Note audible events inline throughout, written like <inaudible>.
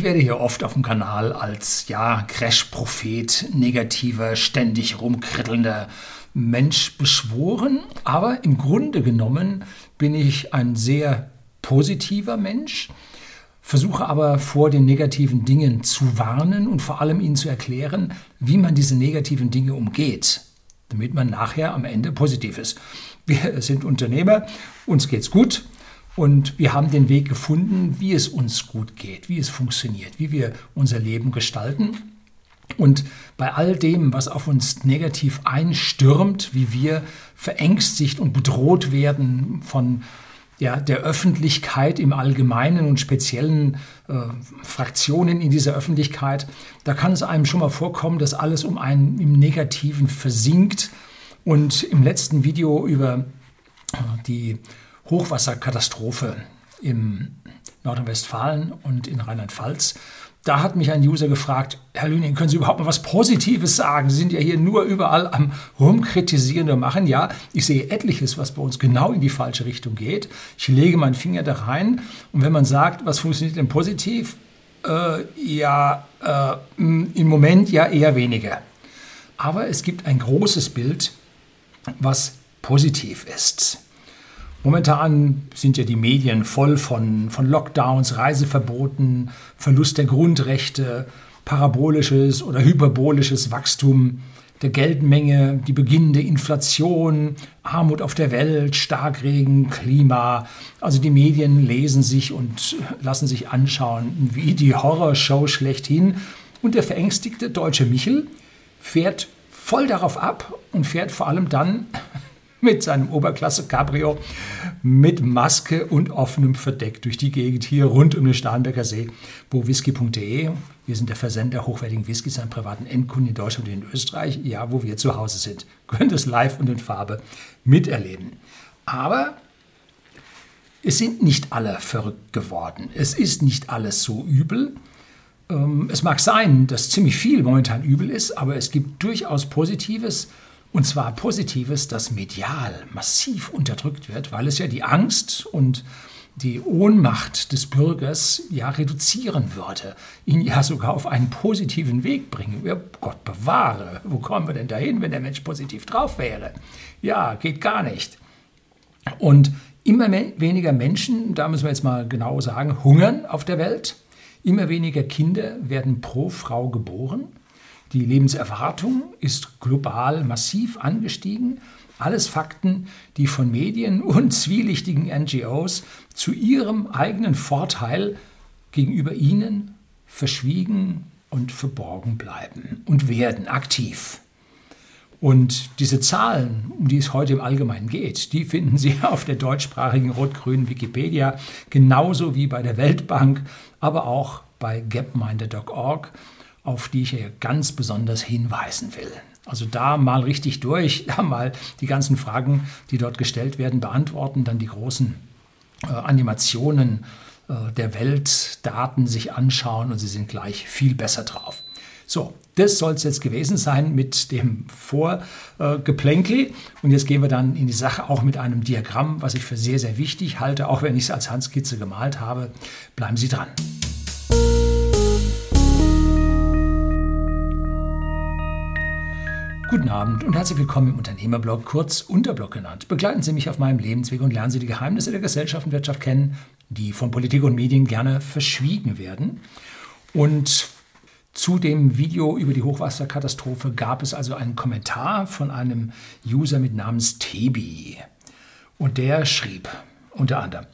Ich werde hier oft auf dem Kanal als ja Crash-Prophet, negativer, ständig rumkrittelnder Mensch beschworen, aber im Grunde genommen bin ich ein sehr positiver Mensch, versuche aber vor den negativen Dingen zu warnen und vor allem ihnen zu erklären, wie man diese negativen Dinge umgeht, damit man nachher am Ende positiv ist. Wir sind Unternehmer, uns geht's gut und wir haben den Weg gefunden, wie es uns gut geht, wie es funktioniert, wie wir unser Leben gestalten. Und bei all dem, was auf uns negativ einstürmt, wie wir verängstigt und bedroht werden von ja, der Öffentlichkeit im Allgemeinen und speziellen äh, Fraktionen in dieser Öffentlichkeit, da kann es einem schon mal vorkommen, dass alles um einen im Negativen versinkt. Und im letzten Video über äh, die Hochwasserkatastrophe im Nordrhein-Westfalen und in Rheinland-Pfalz. Da hat mich ein User gefragt, Herr Lüning, können Sie überhaupt mal was Positives sagen? Sie sind ja hier nur überall am Rumkritisieren und machen. Ja, ich sehe etliches, was bei uns genau in die falsche Richtung geht. Ich lege meinen Finger da rein und wenn man sagt, was funktioniert denn positiv? Äh, ja, äh, im Moment ja eher weniger. Aber es gibt ein großes Bild, was positiv ist. Momentan sind ja die Medien voll von, von Lockdowns, Reiseverboten, Verlust der Grundrechte, parabolisches oder hyperbolisches Wachstum der Geldmenge, die beginnende Inflation, Armut auf der Welt, Starkregen, Klima. Also die Medien lesen sich und lassen sich anschauen wie die Horrorshow schlechthin. Und der verängstigte deutsche Michel fährt voll darauf ab und fährt vor allem dann mit seinem Oberklasse Cabrio mit Maske und offenem Verdeck durch die Gegend hier rund um den Starnberger See, wo whisky.de, wir sind der Versender hochwertigen Whiskys an privaten Endkunden in Deutschland und in Österreich, ja, wo wir zu Hause sind, <laughs> können das live und in Farbe miterleben. Aber es sind nicht alle verrückt geworden. Es ist nicht alles so übel. Ähm, es mag sein, dass ziemlich viel momentan übel ist, aber es gibt durchaus Positives. Und zwar Positives, das medial massiv unterdrückt wird, weil es ja die Angst und die Ohnmacht des Bürgers ja reduzieren würde, ihn ja sogar auf einen positiven Weg bringen. Ja, Gott bewahre, wo kommen wir denn dahin, wenn der Mensch positiv drauf wäre? Ja, geht gar nicht. Und immer weniger Menschen, da müssen wir jetzt mal genau sagen, hungern auf der Welt. Immer weniger Kinder werden pro Frau geboren. Die Lebenserwartung ist global massiv angestiegen. Alles Fakten, die von Medien <laughs> und zwielichtigen NGOs zu ihrem eigenen Vorteil gegenüber ihnen verschwiegen und verborgen bleiben und werden aktiv. Und diese Zahlen, um die es heute im Allgemeinen geht, die finden Sie <laughs> auf der deutschsprachigen rot-grünen Wikipedia, genauso wie bei der Weltbank, aber auch bei gapminder.org auf die ich hier ganz besonders hinweisen will. Also da mal richtig durch, <laughs> da mal die ganzen Fragen, die dort gestellt werden, beantworten, dann die großen äh, Animationen äh, der Weltdaten sich anschauen und Sie sind gleich viel besser drauf. So, das soll es jetzt gewesen sein mit dem Vorgeplänkel. Äh, und jetzt gehen wir dann in die Sache auch mit einem Diagramm, was ich für sehr, sehr wichtig halte, auch wenn ich es als Handskizze gemalt habe. Bleiben Sie dran. Guten Abend und herzlich willkommen im Unternehmerblog, kurz Unterblog genannt. Begleiten Sie mich auf meinem Lebensweg und lernen Sie die Geheimnisse der Gesellschaft und Wirtschaft kennen, die von Politik und Medien gerne verschwiegen werden. Und zu dem Video über die Hochwasserkatastrophe gab es also einen Kommentar von einem User mit Namens Tebi. Und der schrieb unter anderem,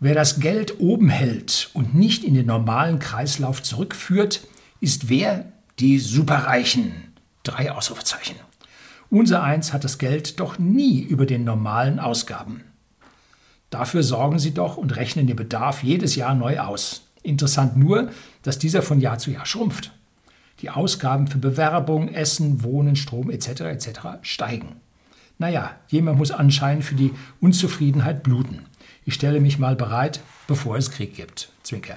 wer das Geld oben hält und nicht in den normalen Kreislauf zurückführt, ist wer? Die Superreichen. Drei Ausrufezeichen. Unser Eins hat das Geld doch nie über den normalen Ausgaben. Dafür sorgen sie doch und rechnen den Bedarf jedes Jahr neu aus. Interessant nur, dass dieser von Jahr zu Jahr schrumpft. Die Ausgaben für Bewerbung, Essen, Wohnen, Strom etc. etc. steigen. Naja, jemand muss anscheinend für die Unzufriedenheit bluten. Ich stelle mich mal bereit, bevor es Krieg gibt. Zwinker.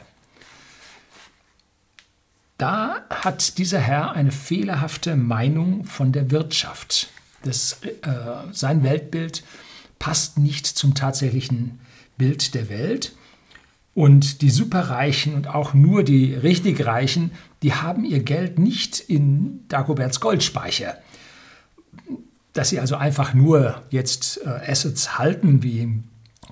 Da hat dieser Herr eine fehlerhafte Meinung von der Wirtschaft. Das, äh, sein Weltbild passt nicht zum tatsächlichen Bild der Welt. Und die Superreichen und auch nur die richtig Reichen, die haben ihr Geld nicht in Dagoberts Goldspeicher. Dass sie also einfach nur jetzt äh, Assets halten wie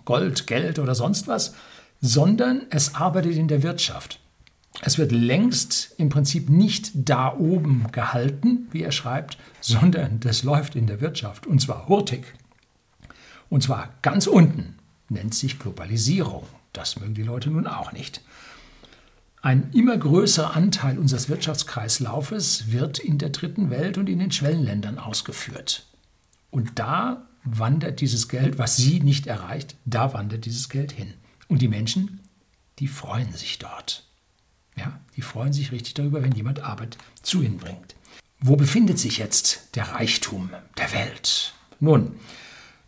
Gold, Geld oder sonst was, sondern es arbeitet in der Wirtschaft. Es wird längst im Prinzip nicht da oben gehalten, wie er schreibt, sondern das läuft in der Wirtschaft und zwar hurtig. Und zwar ganz unten, nennt sich Globalisierung. Das mögen die Leute nun auch nicht. Ein immer größerer Anteil unseres Wirtschaftskreislaufes wird in der dritten Welt und in den Schwellenländern ausgeführt. Und da wandert dieses Geld, was sie nicht erreicht, da wandert dieses Geld hin. Und die Menschen, die freuen sich dort. Ja, die freuen sich richtig darüber, wenn jemand Arbeit zu ihnen bringt. Wo befindet sich jetzt der Reichtum der Welt? Nun,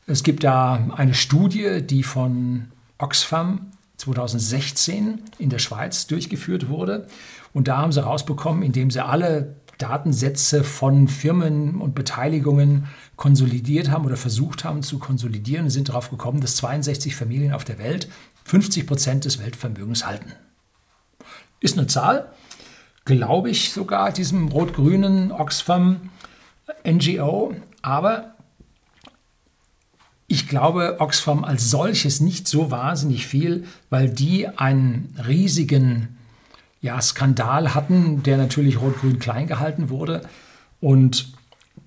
es gibt da eine Studie, die von Oxfam 2016 in der Schweiz durchgeführt wurde. Und da haben sie rausbekommen, indem sie alle Datensätze von Firmen und Beteiligungen konsolidiert haben oder versucht haben zu konsolidieren, sind darauf gekommen, dass 62 Familien auf der Welt 50 Prozent des Weltvermögens halten. Ist eine Zahl, glaube ich sogar diesem rot-grünen Oxfam NGO, aber ich glaube Oxfam als solches nicht so wahnsinnig viel, weil die einen riesigen ja, Skandal hatten, der natürlich rot-grün klein gehalten wurde. Und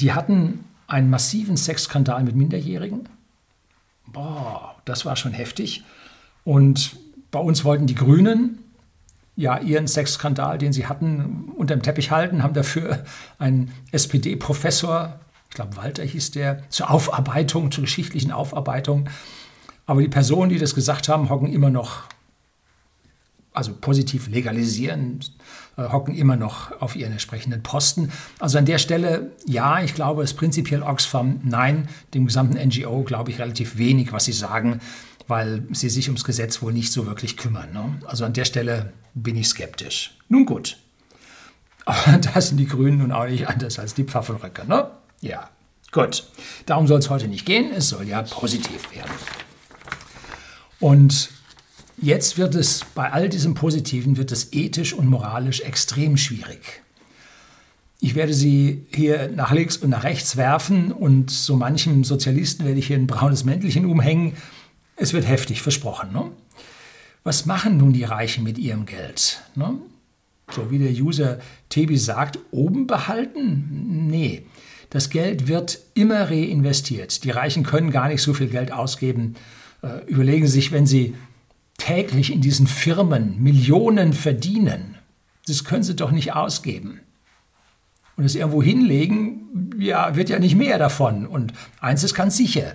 die hatten einen massiven Sexskandal mit Minderjährigen. Boah, das war schon heftig. Und bei uns wollten die Grünen ja ihren Sexskandal, den sie hatten, unter dem Teppich halten, haben dafür einen SPD-Professor ich glaube Walter hieß der, zur Aufarbeitung, zur geschichtlichen Aufarbeitung. Aber die Personen, die das gesagt haben, hocken immer noch, also positiv legalisieren, äh, hocken immer noch auf ihren entsprechenden Posten. Also an der Stelle, ja, ich glaube, es ist prinzipiell Oxfam, nein, dem gesamten NGO glaube ich relativ wenig, was sie sagen, weil sie sich ums Gesetz wohl nicht so wirklich kümmern. Ne? Also an der Stelle bin ich skeptisch. Nun gut. Aber <laughs> da sind die Grünen nun auch nicht anders als die Pfaffenröcke. Ne? Ja, gut. Darum soll es heute nicht gehen. Es soll ja positiv werden. Und jetzt wird es bei all diesem Positiven wird es ethisch und moralisch extrem schwierig. Ich werde sie hier nach links und nach rechts werfen und so manchem Sozialisten werde ich hier ein braunes Mäntelchen umhängen. Es wird heftig versprochen. Ne? Was machen nun die Reichen mit ihrem Geld? Ne? So wie der User Tebi sagt, oben behalten? Nee. Das Geld wird immer reinvestiert. Die Reichen können gar nicht so viel Geld ausgeben. Äh, überlegen Sie sich, wenn Sie täglich in diesen Firmen Millionen verdienen, das können Sie doch nicht ausgeben. Und es irgendwo hinlegen, ja, wird ja nicht mehr davon. Und eins ist ganz sicher,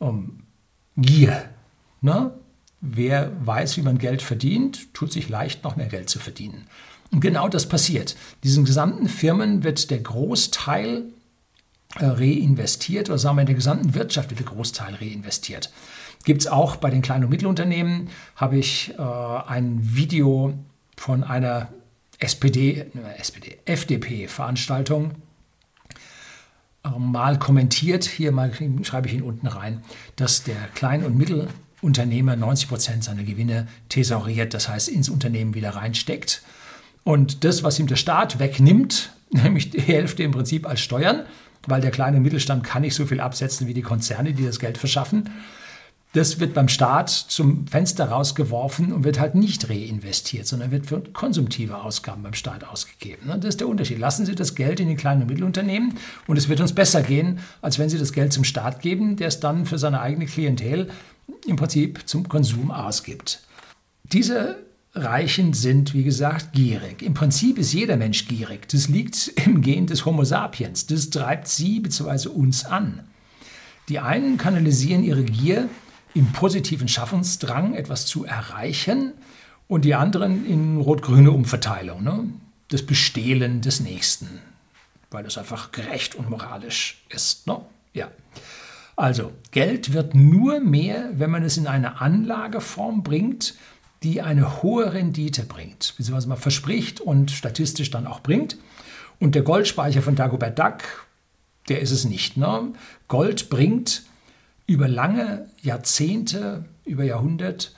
um, Gier. Ne? Wer weiß, wie man Geld verdient, tut sich leicht, noch mehr Geld zu verdienen. Und genau das passiert. Diesen gesamten Firmen wird der Großteil äh, reinvestiert oder sagen wir in der gesamten Wirtschaft wird der Großteil reinvestiert. Gibt es auch bei den kleinen und Mittelunternehmen, habe ich äh, ein Video von einer SPD, äh, SPD, FDP-Veranstaltung mal kommentiert. Hier mal schreibe ich ihn unten rein, dass der Klein- und Mittelunternehmer 90 Prozent seiner Gewinne thesauriert, das heißt ins Unternehmen wieder reinsteckt. Und das, was ihm der Staat wegnimmt, <laughs> nämlich die Hälfte im Prinzip als Steuern, weil der kleine Mittelstand kann nicht so viel absetzen wie die Konzerne, die das Geld verschaffen. Das wird beim Staat zum Fenster rausgeworfen und wird halt nicht reinvestiert, sondern wird für konsumtive Ausgaben beim Staat ausgegeben. Das ist der Unterschied. Lassen Sie das Geld in die kleinen und Mittelunternehmen und es wird uns besser gehen, als wenn Sie das Geld zum Staat geben, der es dann für seine eigene Klientel im Prinzip zum Konsum ausgibt. Diese Reichen sind, wie gesagt, gierig. Im Prinzip ist jeder Mensch gierig. Das liegt im Gen des Homo sapiens. Das treibt sie bzw. uns an. Die einen kanalisieren ihre Gier im positiven Schaffensdrang, etwas zu erreichen, und die anderen in rot-grüne Umverteilung, ne? das Bestehlen des Nächsten, weil das einfach gerecht und moralisch ist. Ne? Ja. Also, Geld wird nur mehr, wenn man es in eine Anlageform bringt, die eine hohe Rendite bringt, beziehungsweise man verspricht und statistisch dann auch bringt. Und der Goldspeicher von Dagobert Duck, der ist es nicht. Ne? Gold bringt über lange Jahrzehnte, über Jahrhundert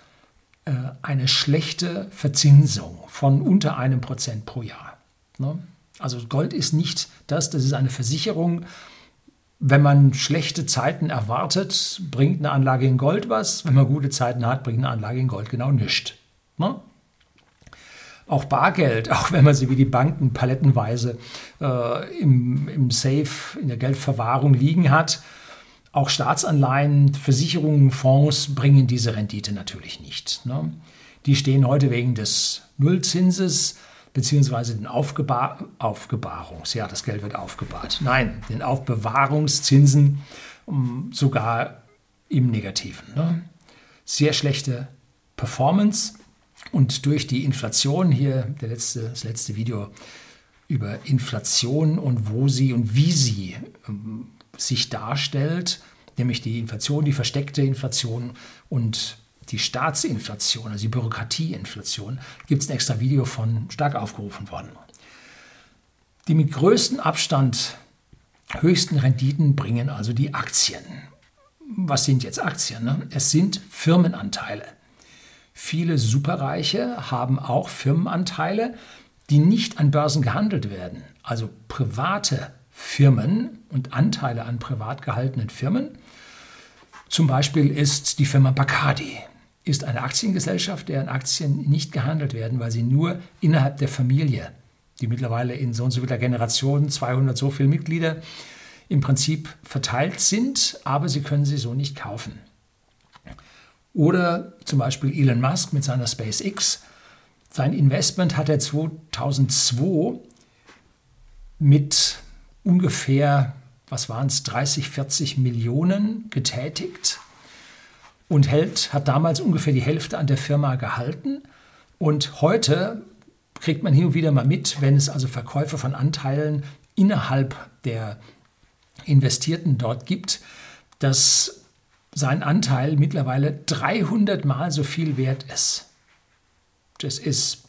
äh, eine schlechte Verzinsung von unter einem Prozent pro Jahr. Ne? Also Gold ist nicht das, das ist eine Versicherung. Wenn man schlechte Zeiten erwartet, bringt eine Anlage in Gold was. Wenn man gute Zeiten hat, bringt eine Anlage in Gold genau nichts. Ne? Auch Bargeld, <laughs> auch wenn man sie wie die Banken palettenweise äh, im, im Safe, in der Geldverwahrung liegen hat, auch Staatsanleihen, Versicherungen, Fonds bringen diese Rendite natürlich nicht. Ne? Die stehen heute wegen des Nullzinses beziehungsweise den Aufgebar Aufgebahrungs, ja, das Geld wird aufgebahrt. Nein, den Aufbewahrungszinsen um, sogar im Negativen. Ne? Sehr schlechte Performance und durch die Inflation hier, der letzte, das letzte Video über Inflation und wo sie und wie sie ähm, sich darstellt, nämlich die Inflation, die versteckte Inflation und die Staatsinflation, also die Bürokratieinflation, gibt es ein extra Video von stark aufgerufen worden. Die mit größtem Abstand höchsten Renditen bringen also die Aktien. Was sind jetzt Aktien? Ne? Es sind Firmenanteile. Viele Superreiche haben auch Firmenanteile, die nicht an Börsen gehandelt werden. Also private Firmen und Anteile an privat gehaltenen Firmen. Zum Beispiel ist die Firma Bacardi ist eine Aktiengesellschaft, deren Aktien nicht gehandelt werden, weil sie nur innerhalb der Familie, die mittlerweile in so und so vieler Generation 200 so viele Mitglieder im Prinzip verteilt sind, aber sie können sie so nicht kaufen. Oder zum Beispiel Elon Musk mit seiner SpaceX. Sein Investment hat er 2002 mit ungefähr, was waren es, 30, 40 Millionen getätigt und hält, hat damals ungefähr die Hälfte an der Firma gehalten. Und heute kriegt man hin und wieder mal mit, wenn es also Verkäufe von Anteilen innerhalb der Investierten dort gibt, dass sein Anteil mittlerweile 300 Mal so viel wert ist. Das ist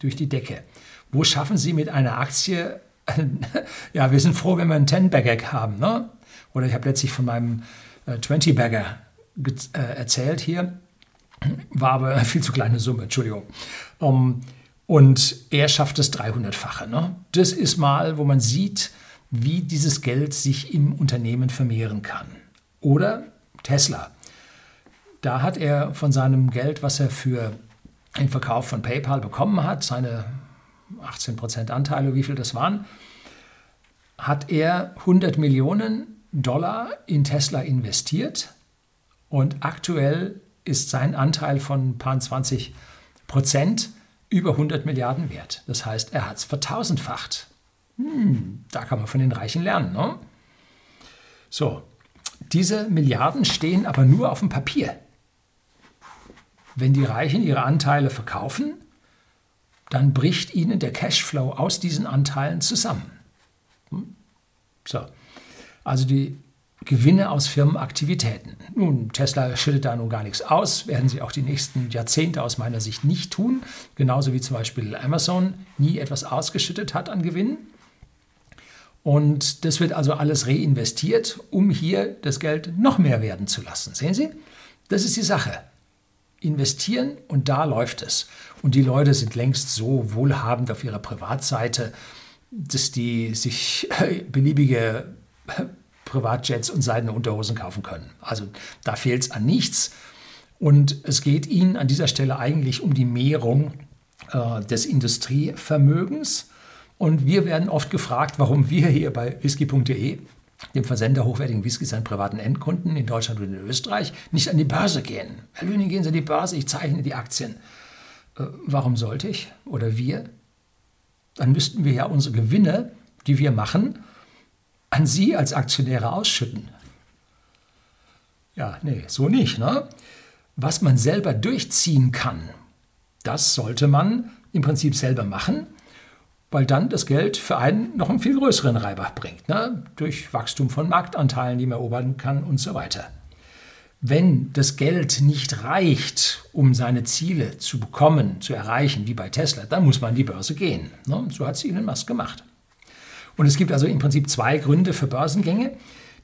durch die Decke. Wo schaffen Sie mit einer Aktie? <laughs> ja, wir sind froh, wenn wir einen 10-Bagger haben. Ne? Oder ich habe letztlich von meinem äh, 20-Bagger äh, erzählt hier, war aber eine <laughs> viel zu kleine Summe, Entschuldigung. Um, und er schafft das 300-fache. Ne? Das ist mal, wo man sieht, wie dieses Geld sich im Unternehmen vermehren kann. Oder Tesla. Da hat er von seinem Geld, was er für den Verkauf von PayPal bekommen hat, seine 18% Anteile, wie viel das waren, hat er 100 Millionen Dollar in Tesla investiert und aktuell ist sein Anteil von ein paar 20 Prozent über 100 Milliarden wert. Das heißt, er hat es vertausendfacht. Hm, da kann man von den Reichen lernen. Ne? So, diese Milliarden stehen aber nur auf dem Papier. Wenn die Reichen ihre Anteile verkaufen, dann bricht ihnen der Cashflow aus diesen Anteilen zusammen. Hm? So, also die Gewinne aus Firmenaktivitäten. Nun, Tesla schüttet da nun gar nichts aus, werden sie auch die nächsten Jahrzehnte aus meiner Sicht nicht tun, genauso wie zum Beispiel Amazon nie etwas ausgeschüttet hat an Gewinnen. Und das wird also alles reinvestiert, um hier das Geld noch mehr werden zu lassen. Sehen Sie? Das ist die Sache. Investieren und da läuft es. Und die Leute sind längst so wohlhabend auf ihrer Privatseite, dass die sich beliebige Privatjets und seidene Unterhosen kaufen können. Also da fehlt es an nichts. Und es geht Ihnen an dieser Stelle eigentlich um die Mehrung äh, des Industrievermögens. Und wir werden oft gefragt, warum wir hier bei whisky.de, dem Versender hochwertigen Whiskys an privaten Endkunden in Deutschland und in Österreich, nicht an die Börse gehen. Herr Lüning, gehen Sie an die Börse, ich zeichne die Aktien. Äh, warum sollte ich oder wir? Dann müssten wir ja unsere Gewinne, die wir machen, an Sie als Aktionäre ausschütten. Ja, nee, so nicht. Ne? Was man selber durchziehen kann, das sollte man im Prinzip selber machen, weil dann das Geld für einen noch einen viel größeren Reibach bringt, ne? durch Wachstum von Marktanteilen, die man erobern kann und so weiter. Wenn das Geld nicht reicht, um seine Ziele zu bekommen, zu erreichen, wie bei Tesla, dann muss man an die Börse gehen. Ne? So hat es Elon Musk gemacht. Und es gibt also im Prinzip zwei Gründe für Börsengänge.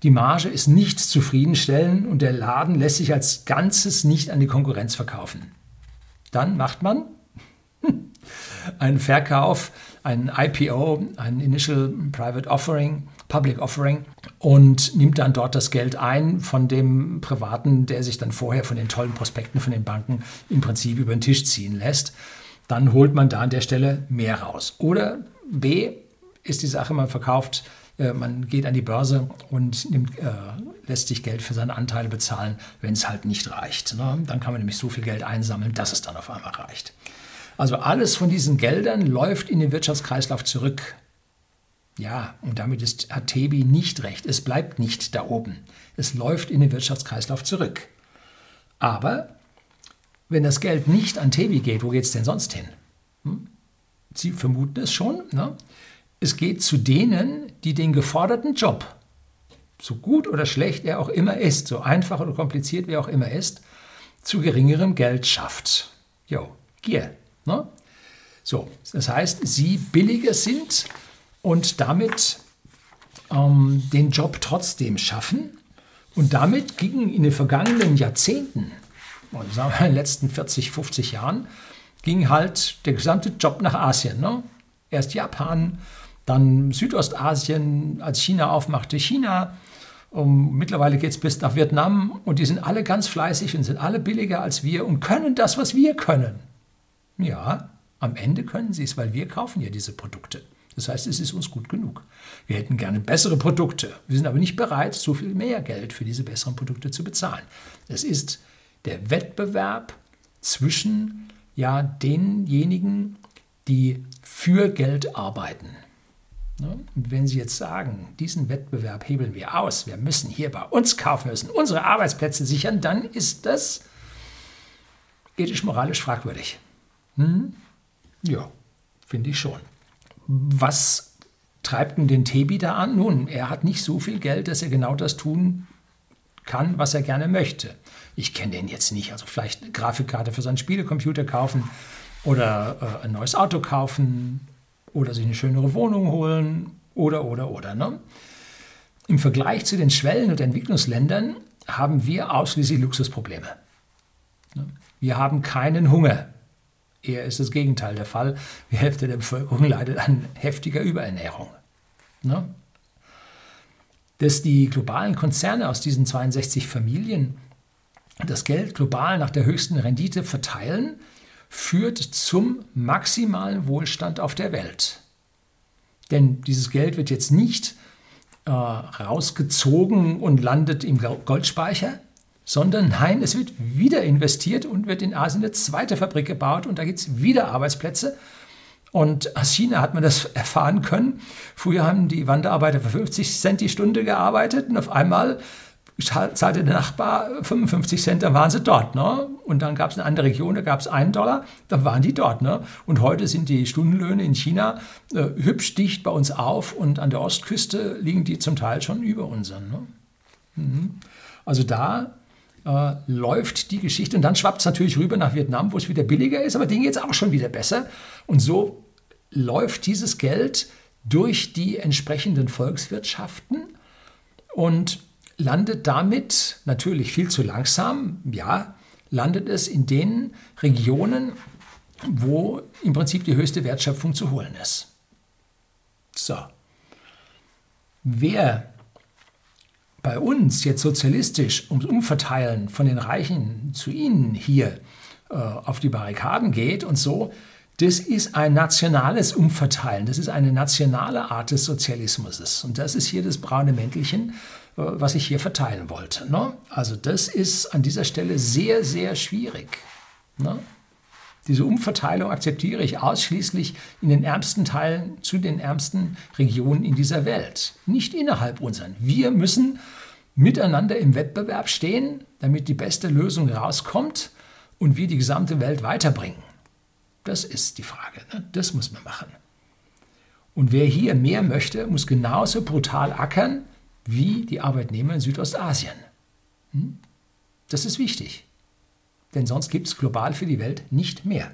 Die Marge ist nicht zufriedenstellend und der Laden lässt sich als Ganzes nicht an die Konkurrenz verkaufen. Dann macht man einen Verkauf, ein IPO, ein Initial Private Offering, Public Offering und nimmt dann dort das Geld ein von dem Privaten, der sich dann vorher von den tollen Prospekten von den Banken im Prinzip über den Tisch ziehen lässt. Dann holt man da an der Stelle mehr raus. Oder B ist die Sache, man verkauft äh, man geht an die Börse und nimmt, äh, lässt sich Geld für seine Anteile bezahlen, wenn es halt nicht reicht. Ne? Dann kann man nämlich so viel Geld einsammeln, dass es dann auf einmal reicht. Also alles von diesen Geldern läuft in den Wirtschaftskreislauf zurück. Ja, und damit ist Atebi nicht recht. Es bleibt nicht da oben. Es läuft in den Wirtschaftskreislauf zurück. Aber wenn das Geld nicht an Tebi geht, wo geht es denn sonst hin? Hm? Sie vermuten es schon. Ne? Es geht zu denen, die den geforderten Job, so gut oder schlecht er auch immer ist, so einfach oder kompliziert wie er auch immer ist, zu geringerem Geld schafft. Jo, Gier. Ne? So, das heißt, sie billiger sind und damit ähm, den Job trotzdem schaffen. Und damit gingen in den vergangenen Jahrzehnten, und sagen wir in den letzten 40, 50 Jahren, ging halt der gesamte Job nach Asien. Ne? Erst Japan, dann Südostasien, als China aufmachte, China. Um, mittlerweile geht es bis nach Vietnam und die sind alle ganz fleißig und sind alle billiger als wir und können das, was wir können. Ja, am Ende können sie es, weil wir kaufen ja diese Produkte. Das heißt, es ist uns gut genug. Wir hätten gerne bessere Produkte. Wir sind aber nicht bereit, so viel mehr Geld für diese besseren Produkte zu bezahlen. Es ist der Wettbewerb zwischen ja, denjenigen, die für Geld arbeiten. Ne? Und wenn Sie jetzt sagen, diesen Wettbewerb hebeln wir aus, wir müssen hier bei uns kaufen, müssen unsere Arbeitsplätze sichern, dann ist das ethisch-moralisch fragwürdig. Hm? Ja, finde ich schon. Was treibt denn den Tebi da an? Nun, er hat nicht so viel Geld, dass er genau das tun kann, was er gerne möchte. Ich kenne den jetzt nicht. Also vielleicht eine Grafikkarte für seinen Spielecomputer kaufen oder äh, ein neues Auto kaufen oder sich eine schönere Wohnung holen oder, oder, oder. Ne? Im Vergleich zu den Schwellen- und Entwicklungsländern haben wir ausschließlich Luxusprobleme. Ne? Wir haben keinen Hunger. Eher ist das Gegenteil der Fall. Die Hälfte der Bevölkerung leidet an heftiger Überernährung. Ne? Dass die globalen Konzerne aus diesen 62 Familien das Geld global nach der höchsten Rendite verteilen, führt zum maximalen Wohlstand auf der Welt. Denn dieses Geld wird jetzt nicht äh, rausgezogen und landet im Goldspeicher, sondern nein, es wird wieder investiert und wird in Asien eine zweite Fabrik gebaut und da gibt es wieder Arbeitsplätze. Und aus China hat man das erfahren können. Früher haben die Wanderarbeiter für 50 Cent die Stunde gearbeitet und auf einmal zahlte der Nachbar 55 Cent, dann waren sie dort. Ne? Und dann gab es eine andere Region, da gab es einen Dollar, dann waren die dort. Ne? Und heute sind die Stundenlöhne in China äh, hübsch dicht bei uns auf und an der Ostküste liegen die zum Teil schon über unseren. Ne? Mhm. Also da äh, läuft die Geschichte und dann schwappt es natürlich rüber nach Vietnam, wo es wieder billiger ist, aber denen geht es auch schon wieder besser. Und so läuft dieses Geld durch die entsprechenden Volkswirtschaften und landet damit natürlich viel zu langsam, ja, landet es in den Regionen, wo im Prinzip die höchste Wertschöpfung zu holen ist. So. Wer bei uns jetzt sozialistisch ums Umverteilen von den Reichen zu ihnen hier äh, auf die Barrikaden geht und so, das ist ein nationales Umverteilen, das ist eine nationale Art des Sozialismus. Und das ist hier das braune Mäntelchen, äh, was ich hier verteilen wollte. Ne? Also das ist an dieser Stelle sehr, sehr schwierig. Ne? Diese Umverteilung akzeptiere ich ausschließlich in den ärmsten Teilen zu den ärmsten Regionen in dieser Welt, nicht innerhalb unseren. Wir müssen miteinander im Wettbewerb stehen, damit die beste Lösung rauskommt und wir die gesamte Welt weiterbringen. Das ist die Frage. Ne? Das muss man machen. Und wer hier mehr möchte, muss genauso brutal ackern wie die Arbeitnehmer in Südostasien. Hm? Das ist wichtig, denn sonst gibt es global für die Welt nicht mehr.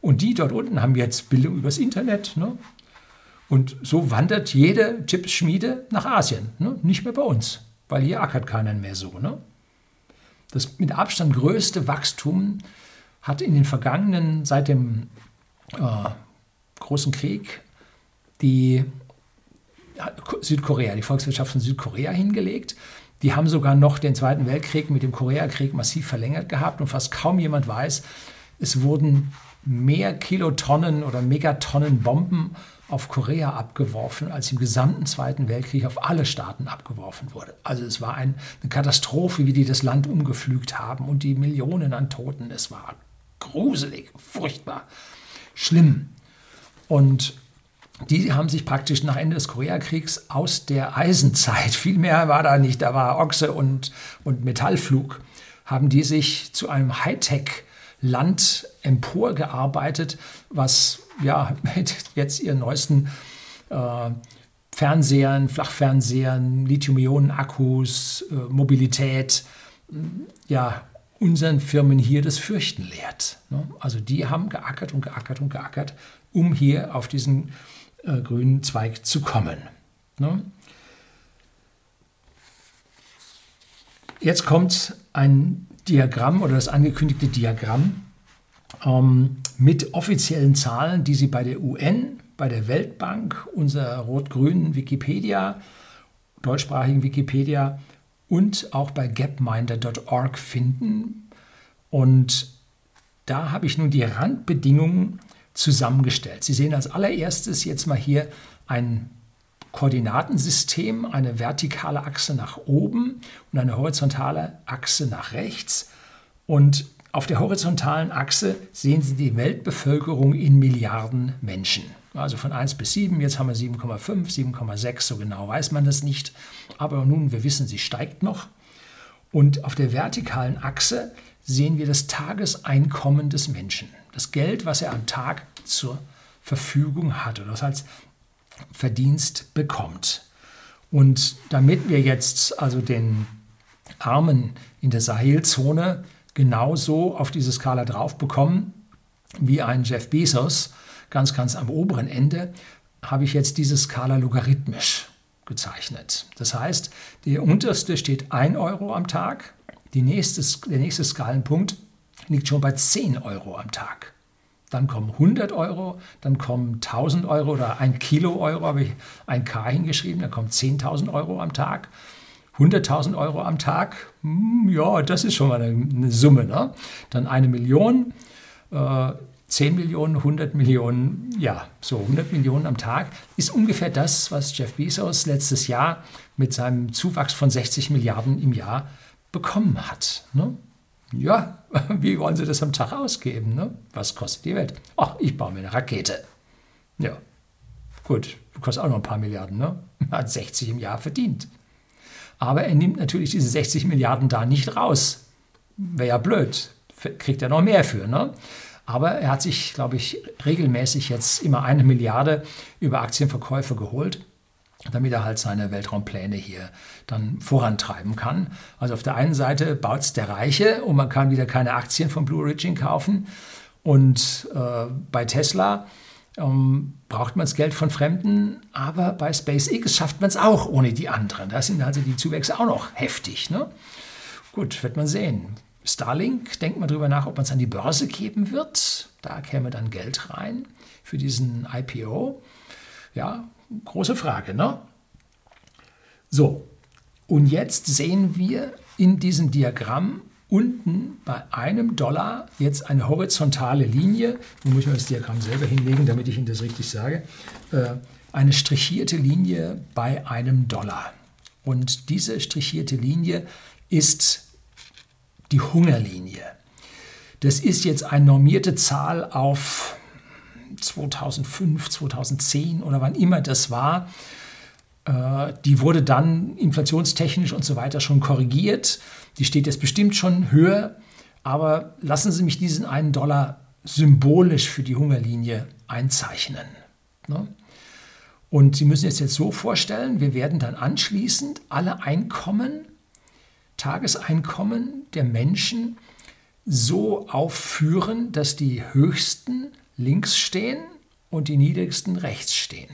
Und die dort unten haben jetzt Bildung übers Internet. Ne? Und so wandert jede Chipsschmiede nach Asien, ne? nicht mehr bei uns, weil hier ackert keiner mehr so. Ne? Das mit Abstand größte Wachstum hat in den vergangenen, seit dem äh, Großen Krieg, die Südkorea, die Volkswirtschaft von Südkorea hingelegt. Die haben sogar noch den Zweiten Weltkrieg mit dem Koreakrieg massiv verlängert gehabt und fast kaum jemand weiß, es wurden mehr Kilotonnen oder Megatonnen Bomben auf Korea abgeworfen, als im gesamten Zweiten Weltkrieg auf alle Staaten abgeworfen wurde. Also es war ein, eine Katastrophe, wie die das Land umgepflügt haben und die Millionen an Toten. Es war gruselig, furchtbar, schlimm. Und die haben sich praktisch nach Ende des Koreakriegs aus der Eisenzeit, <laughs> viel mehr war da nicht, da war Ochse und, und Metallflug, haben die sich zu einem Hightech-Land emporgearbeitet, was ja <laughs> mit jetzt ihren neuesten äh, Fernsehern, Flachfernsehern, Lithium-Ionen-Akkus, äh, Mobilität, ja, unseren Firmen hier das Fürchten lehrt. Ne? Also die haben geackert und geackert und geackert, um hier auf diesen äh, grünen Zweig zu kommen. Ne? Jetzt kommt ein Diagramm oder das angekündigte Diagramm ähm, mit offiziellen Zahlen, die Sie bei der UN, bei der Weltbank, unserer rot-grünen Wikipedia, deutschsprachigen Wikipedia und auch bei gapminder.org finden. Und da habe ich nun die Randbedingungen zusammengestellt. Sie sehen als allererstes jetzt mal hier ein Koordinatensystem, eine vertikale Achse nach oben und eine horizontale Achse nach rechts. Und auf der horizontalen Achse sehen Sie die Weltbevölkerung in Milliarden Menschen. Also von 1 bis 7, jetzt haben wir 7,5, 7,6, so genau weiß man das nicht. Aber nun, wir wissen, sie steigt noch. Und auf der vertikalen Achse sehen wir das Tageseinkommen des Menschen. Das Geld, was er am Tag zur Verfügung hat oder was als Verdienst bekommt. Und damit wir jetzt also den Armen in der Sahelzone genauso auf diese Skala drauf bekommen wie ein Jeff Bezos, ganz, ganz am oberen Ende, habe ich jetzt diese Skala logarithmisch gezeichnet. Das heißt, der unterste steht 1 Euro am Tag, nächste, der nächste Skalenpunkt liegt schon bei 10 Euro am Tag. Dann kommen 100 Euro, dann kommen 1000 Euro oder ein Kilo Euro, habe ich ein K hingeschrieben, dann kommen 10.000 Euro am Tag. 100.000 Euro am Tag, hm, ja, das ist schon mal eine, eine Summe. Ne? Dann eine Million, äh, 10 Millionen, 100 Millionen, ja, so 100 Millionen am Tag ist ungefähr das, was Jeff Bezos letztes Jahr mit seinem Zuwachs von 60 Milliarden im Jahr bekommen hat. Ne? Ja, <laughs> wie wollen Sie das am Tag ausgeben? Ne? Was kostet die Welt? Ach, ich baue mir eine Rakete. Ja, gut, kostet auch noch ein paar Milliarden. Ne? <laughs> Hat 60 im Jahr verdient. Aber er nimmt natürlich diese 60 Milliarden da nicht raus. Wäre ja blöd. Kriegt er noch mehr für. Ne? Aber er hat sich, glaube ich, regelmäßig jetzt immer eine Milliarde über Aktienverkäufe geholt damit er halt seine Weltraumpläne hier dann vorantreiben kann. Also auf der einen Seite baut es der Reiche und man kann wieder keine Aktien von Blue Origin kaufen. Und äh, bei Tesla ähm, braucht man das Geld von Fremden, aber bei SpaceX schafft man es auch ohne die anderen. Da sind also die Zuwächse auch noch heftig. Ne? Gut, wird man sehen. Starlink, denkt man darüber nach, ob man es an die Börse geben wird. Da käme dann Geld rein für diesen IPO. Ja, große Frage, ne? So, und jetzt sehen wir in diesem Diagramm unten bei einem Dollar jetzt eine horizontale Linie. Nun muss ich mal das Diagramm selber hinlegen, damit ich Ihnen das richtig sage. Äh, eine strichierte Linie bei einem Dollar. Und diese strichierte Linie ist die Hungerlinie. Das ist jetzt eine normierte Zahl auf 2005, 2010 oder wann immer das war. Äh, die wurde dann inflationstechnisch und so weiter schon korrigiert. Die steht jetzt bestimmt schon höher. Aber lassen Sie mich diesen einen Dollar symbolisch für die Hungerlinie einzeichnen. Ne? Und Sie müssen es jetzt so vorstellen, wir werden dann anschließend alle Einkommen, Tageseinkommen der Menschen so aufführen, dass die höchsten links stehen und die niedrigsten rechts stehen.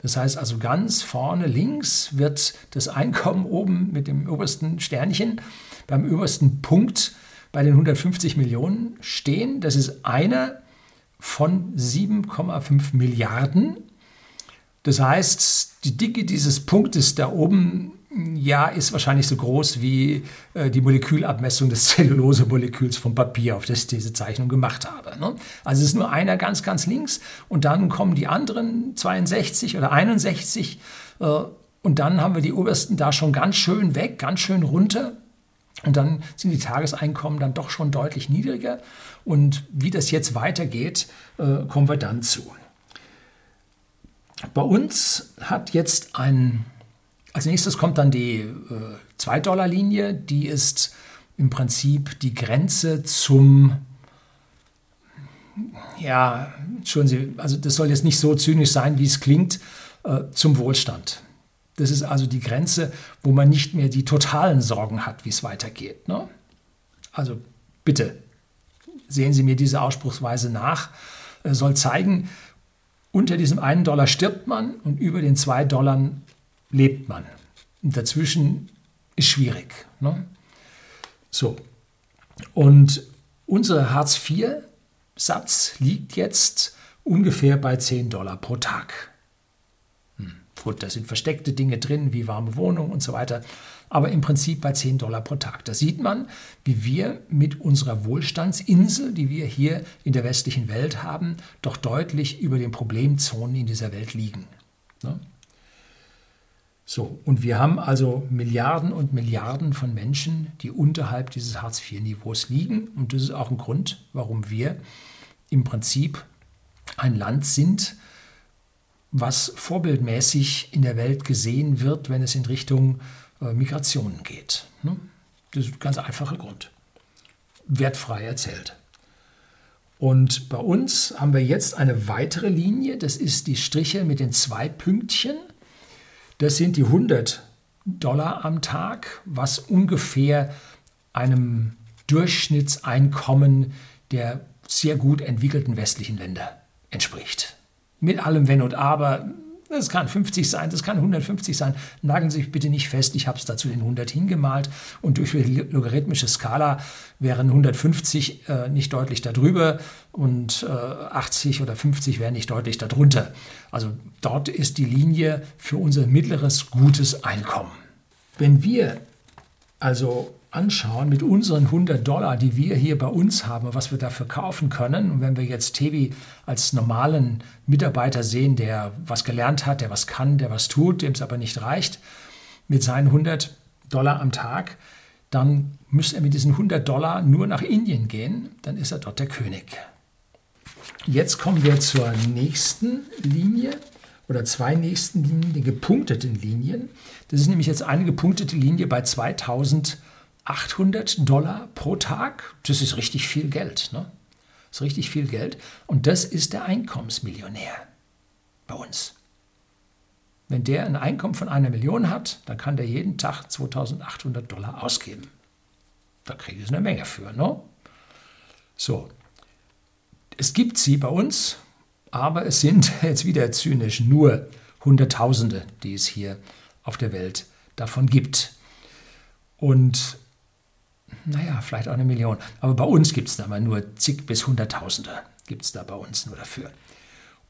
Das heißt also ganz vorne links wird das Einkommen oben mit dem obersten Sternchen beim obersten Punkt bei den 150 Millionen stehen. Das ist einer von 7,5 Milliarden. Das heißt, die Dicke dieses Punktes da oben ja, ist wahrscheinlich so groß wie äh, die Molekülabmessung des <laughs> Zellulosemoleküls vom Papier, auf das ich diese Zeichnung gemacht habe. Ne? Also es ist nur einer ganz, ganz links und dann kommen die anderen 62 oder 61 äh, und dann haben wir die obersten da schon ganz schön weg, ganz schön runter. Und dann sind die Tageseinkommen dann doch schon deutlich niedriger. Und wie das jetzt weitergeht, äh, kommen wir dann zu. Bei uns hat jetzt ein als nächstes kommt dann die 2-Dollar-Linie. Die ist im Prinzip die Grenze zum, ja, schon Sie, also das soll jetzt nicht so zynisch sein, wie es klingt, äh, zum Wohlstand. Das ist also die Grenze, wo man nicht mehr die totalen Sorgen hat, wie es weitergeht. Ne? Also bitte sehen Sie mir diese Ausspruchsweise nach. Äh, soll zeigen, unter diesem einen Dollar stirbt man und über den zwei Dollar lebt man. Dazwischen ist schwierig. Ne? So. Und unser Hartz-IV-Satz liegt jetzt ungefähr bei 10 Dollar pro Tag. Hm. Gut, da sind versteckte Dinge drin, wie warme Wohnung und so weiter, aber im Prinzip bei 10 Dollar pro Tag. Da sieht man, wie wir mit unserer Wohlstandsinsel, die wir hier in der westlichen Welt haben, doch deutlich über den Problemzonen in dieser Welt liegen. Ne? So, und wir haben also Milliarden und Milliarden von Menschen, die unterhalb dieses Hartz-IV-Niveaus liegen. Und das ist auch ein Grund, warum wir im Prinzip ein Land sind, was vorbildmäßig in der Welt gesehen wird, wenn es in Richtung äh, Migration geht. Ne? Das ist ein ganz einfacher Grund. Wertfrei erzählt. Und bei uns haben wir jetzt eine weitere Linie, das ist die Striche mit den zwei Pünktchen. Das sind die 100 Dollar am Tag, was ungefähr einem Durchschnittseinkommen der sehr gut entwickelten westlichen Länder entspricht. Mit allem Wenn und Aber das kann 50 sein, das kann 150 sein. Nageln Sie sich bitte nicht fest, ich habe es dazu den 100 hingemalt und durch die logarithmische Skala wären 150 äh, nicht deutlich darüber und äh, 80 oder 50 wären nicht deutlich darunter. Also dort ist die Linie für unser mittleres gutes Einkommen. Wenn wir also anschauen mit unseren 100 Dollar, die wir hier bei uns haben, was wir dafür kaufen können. Und wenn wir jetzt Tebi als normalen Mitarbeiter sehen, der was gelernt hat, der was kann, der was tut, dem es aber nicht reicht, mit seinen 100 Dollar am Tag, dann müsste er mit diesen 100 Dollar nur nach Indien gehen, dann ist er dort der König. Jetzt kommen wir zur nächsten Linie oder zwei nächsten Linien, den gepunkteten Linien. Das ist nämlich jetzt eine gepunktete Linie bei 2000 800 Dollar pro Tag, das ist richtig viel Geld. Ne? Das ist richtig viel Geld. Und das ist der Einkommensmillionär bei uns. Wenn der ein Einkommen von einer Million hat, dann kann der jeden Tag 2800 Dollar ausgeben. Da kriege ich eine Menge für. Ne? So, es gibt sie bei uns, aber es sind <laughs> jetzt wieder zynisch nur Hunderttausende, die es hier auf der Welt davon gibt. Und naja, vielleicht auch eine Million. Aber bei uns gibt es da mal nur zig bis Hunderttausende, gibt es da bei uns nur dafür.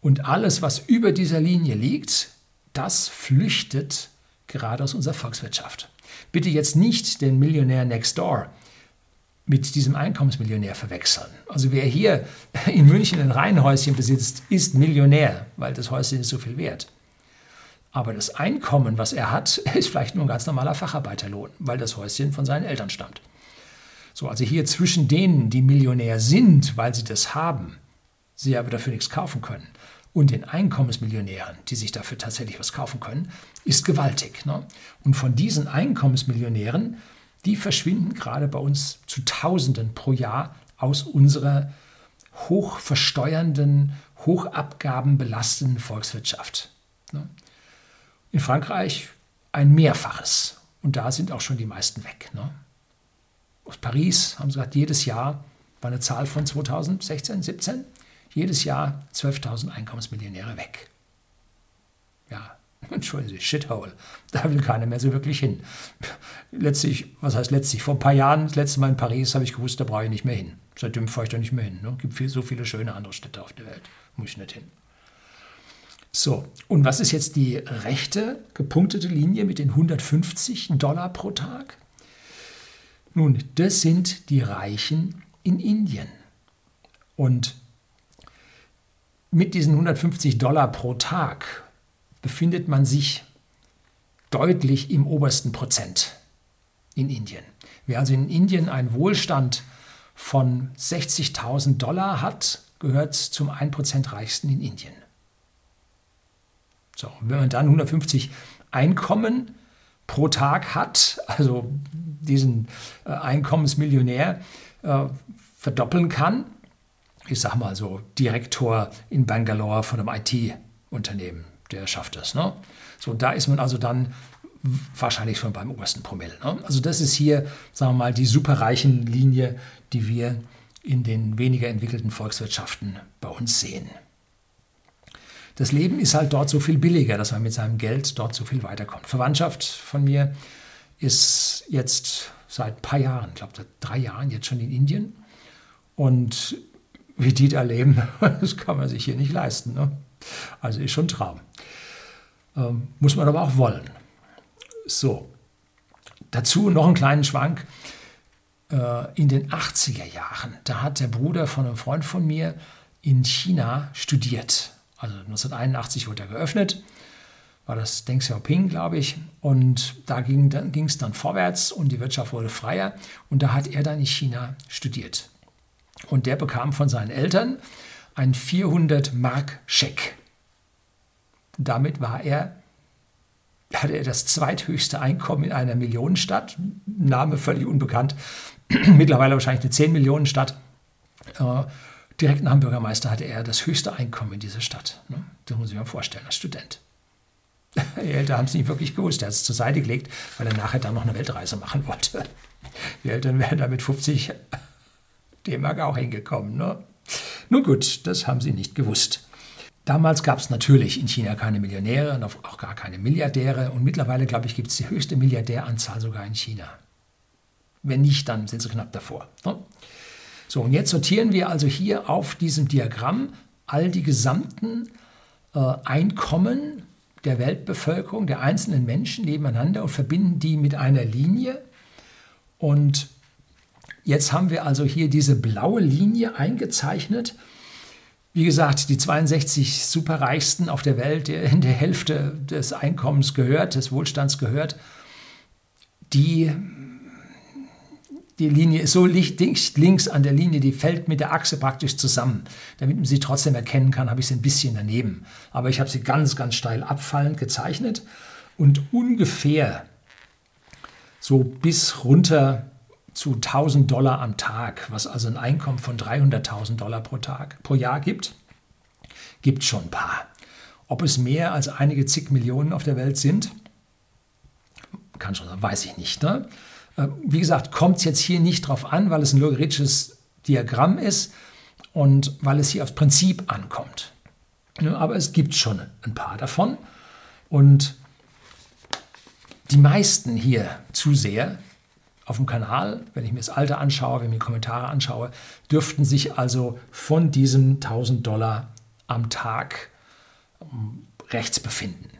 Und alles, was über dieser Linie liegt, das flüchtet gerade aus unserer Volkswirtschaft. Bitte jetzt nicht den Millionär next door mit diesem Einkommensmillionär verwechseln. Also wer hier in München ein Reihenhäuschen besitzt, ist Millionär, weil das Häuschen ist so viel wert. Aber das Einkommen, was er hat, <laughs> ist vielleicht nur ein ganz normaler Facharbeiterlohn, weil das Häuschen von seinen Eltern stammt. So, also hier zwischen denen, die Millionär sind, weil sie das haben, sie aber dafür nichts kaufen können, und den Einkommensmillionären, die sich dafür tatsächlich was kaufen können, ist gewaltig. Ne? Und von diesen Einkommensmillionären, die verschwinden gerade bei uns zu Tausenden pro Jahr aus unserer hochversteuernden, hochabgabenbelastenden Volkswirtschaft. Ne? In Frankreich ein Mehrfaches. Und da sind auch schon die meisten weg. Ne? Aus Paris haben sie gesagt, jedes Jahr war eine Zahl von 2016, 17, jedes Jahr 12.000 Einkommensmillionäre weg. Ja, <laughs> Entschuldigen Sie, Shithole. Da will keiner mehr so wirklich hin. Letztlich, was heißt letztlich? Vor ein paar Jahren, das letzte Mal in Paris, habe ich gewusst, da brauche ich nicht mehr hin. Seitdem fahre ich da nicht mehr hin. Es ne? gibt viel, so viele schöne andere Städte auf der Welt. Muss ich nicht hin. So, und was ist jetzt die rechte gepunktete Linie mit den 150 Dollar pro Tag? Nun, das sind die Reichen in Indien. Und mit diesen 150 Dollar pro Tag befindet man sich deutlich im obersten Prozent in Indien. Wer also in Indien einen Wohlstand von 60.000 Dollar hat, gehört zum 1% reichsten in Indien. So, wenn man dann 150 Einkommen pro Tag hat, also diesen äh, Einkommensmillionär äh, verdoppeln kann, ich sag mal so, Direktor in Bangalore von einem IT-Unternehmen, der schafft das. Ne? So, da ist man also dann wahrscheinlich schon beim obersten Promille. Ne? Also das ist hier, sagen wir mal, die superreichen Linie, die wir in den weniger entwickelten Volkswirtschaften bei uns sehen. Das Leben ist halt dort so viel billiger, dass man mit seinem Geld dort so viel weiterkommt. Verwandtschaft von mir ist jetzt seit ein paar Jahren, ich glaube seit drei Jahren jetzt schon in Indien. Und wie die da leben, <laughs> das kann man sich hier nicht leisten. Ne? Also ist schon ein Traum. Ähm, muss man aber auch wollen. So, dazu noch einen kleinen Schwank. Äh, in den 80er Jahren, da hat der Bruder von einem Freund von mir in China studiert. Also 1981 wurde er geöffnet, war das Deng Xiaoping, glaube ich. Und da ging es dann vorwärts und die Wirtschaft wurde freier. Und da hat er dann in China studiert. Und der bekam von seinen Eltern ein 400 Mark Scheck. Damit war er, hatte er das zweithöchste Einkommen in einer Millionenstadt. Name völlig unbekannt. <clears throat> Mittlerweile wahrscheinlich eine 10 Direkt nach dem Bürgermeister hatte er das höchste Einkommen in dieser Stadt. Ne? Das muss ich mir vorstellen, als Student. <laughs> Die Eltern haben es nicht wirklich gewusst. Er hat es zur Seite gelegt, weil er nachher dann noch eine Weltreise machen wollte. <laughs> Die Eltern wären da mit 50 <laughs> D-Mark auch hingekommen. Ne? Nun gut, das haben sie nicht gewusst. Damals gab es natürlich in China keine Millionäre und auch gar keine Milliardäre. Und mittlerweile, glaube ich, gibt es die höchste Milliardäranzahl sogar in China. Wenn nicht, dann sind sie knapp davor. Ne? So, und jetzt sortieren wir also hier auf diesem Diagramm all die gesamten äh, Einkommen der Weltbevölkerung, der einzelnen Menschen nebeneinander und verbinden die mit einer Linie. Und Jetzt haben wir also hier diese blaue Linie eingezeichnet. Wie gesagt, die 62 superreichsten auf der Welt, in der Hälfte des Einkommens gehört, des Wohlstands gehört, die, die Linie ist so dicht links an der Linie, die fällt mit der Achse praktisch zusammen. Damit man sie trotzdem erkennen kann, habe ich sie ein bisschen daneben. Aber ich habe sie ganz, ganz steil abfallend gezeichnet und ungefähr so bis runter zu 1000 Dollar am Tag, was also ein Einkommen von 300.000 Dollar pro Tag, pro Jahr gibt, gibt schon ein paar. Ob es mehr als einige zig Millionen auf der Welt sind, kann schon sein, weiß ich nicht. Ne? Äh, wie gesagt, kommt es jetzt hier nicht drauf an, weil es ein logarithmisches Diagramm ist und weil es hier aufs Prinzip ankommt. Ne, aber es gibt schon ein paar davon. Und die meisten hier Zuseher auf dem Kanal, wenn ich mir das Alter anschaue, wenn ich mir die Kommentare anschaue, dürften sich also von diesen 1000 Dollar am Tag ähm, rechts befinden.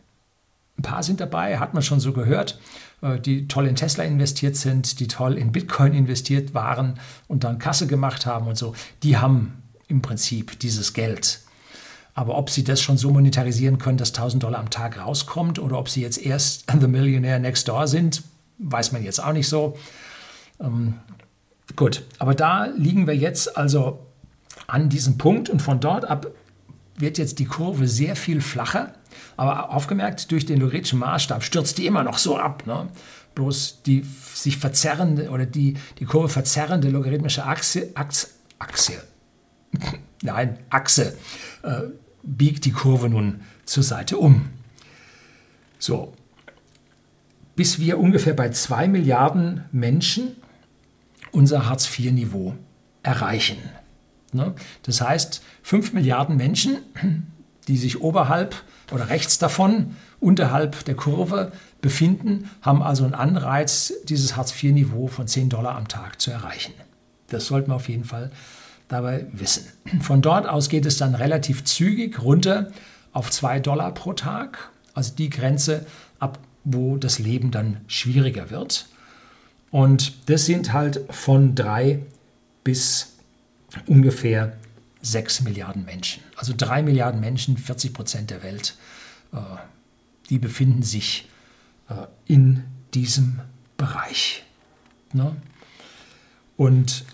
Ein paar sind dabei, hat man schon so gehört, äh, die toll in Tesla investiert sind, die toll in Bitcoin investiert waren und dann Kasse gemacht haben und so. Die haben im Prinzip dieses Geld. Aber ob sie das schon so monetarisieren können, dass 1000 Dollar am Tag rauskommt oder ob sie jetzt erst <laughs> The Millionaire Next Door sind, weiß man jetzt auch nicht so. Ähm, gut, aber da liegen wir jetzt also an diesem Punkt und von dort ab wird jetzt die Kurve sehr viel flacher. Aber aufgemerkt, durch den logarithmischen Maßstab stürzt die immer noch so ab. Ne? Bloß die sich verzerrende oder die, die Kurve verzerrende logarithmische Achse, Achse, Achse <laughs> nein, Achse äh, biegt die Kurve nun zur Seite um. So, bis wir ungefähr bei 2 Milliarden Menschen unser Hartz-IV-Niveau erreichen. Ne? Das heißt, 5 Milliarden Menschen, die sich oberhalb oder rechts davon, unterhalb der Kurve befinden, haben also einen Anreiz, dieses Hartz-IV-Niveau von 10 Dollar am Tag zu erreichen. Das sollte man auf jeden Fall dabei wissen. Von dort aus geht es dann relativ zügig runter auf 2 Dollar pro Tag, also die Grenze, ab wo das Leben dann schwieriger wird. Und das sind halt von 3 bis ungefähr 6 Milliarden Menschen. Also 3 Milliarden Menschen, 40 Prozent der Welt, äh, die befinden sich äh, in diesem Bereich. Ne? Und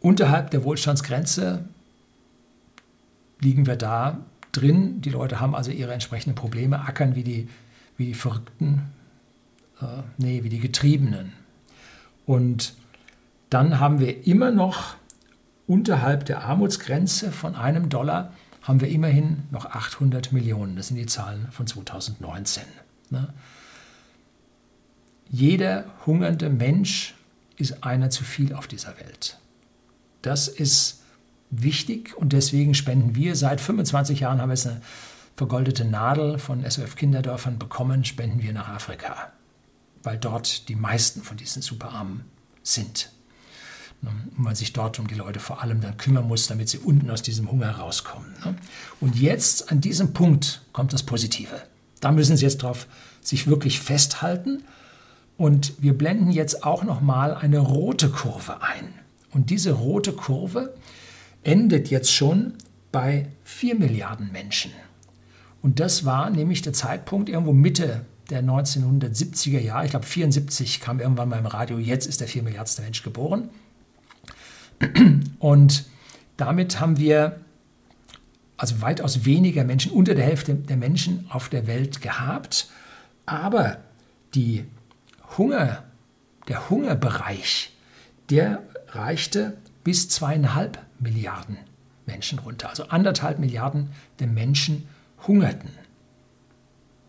unterhalb der Wohlstandsgrenze liegen wir da drin. Die Leute haben also ihre entsprechenden Probleme, ackern wie die, wie die Verrückten, äh, nee, wie die Getriebenen. Und dann haben wir immer noch unterhalb der Armutsgrenze von einem Dollar haben wir immerhin noch 800 Millionen. Das sind die Zahlen von 2019. Ne? Jeder hungernde Mensch ist einer zu viel auf dieser Welt. Das ist wichtig und deswegen spenden wir seit 25 Jahren, haben wir jetzt eine vergoldete Nadel von SOF Kinderdörfern bekommen, spenden wir nach Afrika, weil dort die meisten von diesen Superarmen sind. Ne? Und man sich dort um die Leute vor allem dann kümmern muss, damit sie unten aus diesem Hunger rauskommen. Ne? Und jetzt an diesem Punkt kommt das Positive. Da müssen Sie jetzt drauf sich wirklich festhalten. Und wir blenden jetzt auch noch mal eine rote Kurve ein. Und diese rote Kurve endet jetzt schon bei 4 Milliarden Menschen. Und das war nämlich der Zeitpunkt irgendwo Mitte der 1970er Jahre. Ich glaube, 74 kam irgendwann mal im Radio, jetzt ist der 4 Milliardste Mensch geboren. Und damit haben wir also weitaus weniger Menschen, unter der Hälfte der Menschen auf der Welt gehabt. Aber die Hunger, der Hungerbereich, der reichte bis zweieinhalb Milliarden Menschen runter. Also anderthalb Milliarden der Menschen hungerten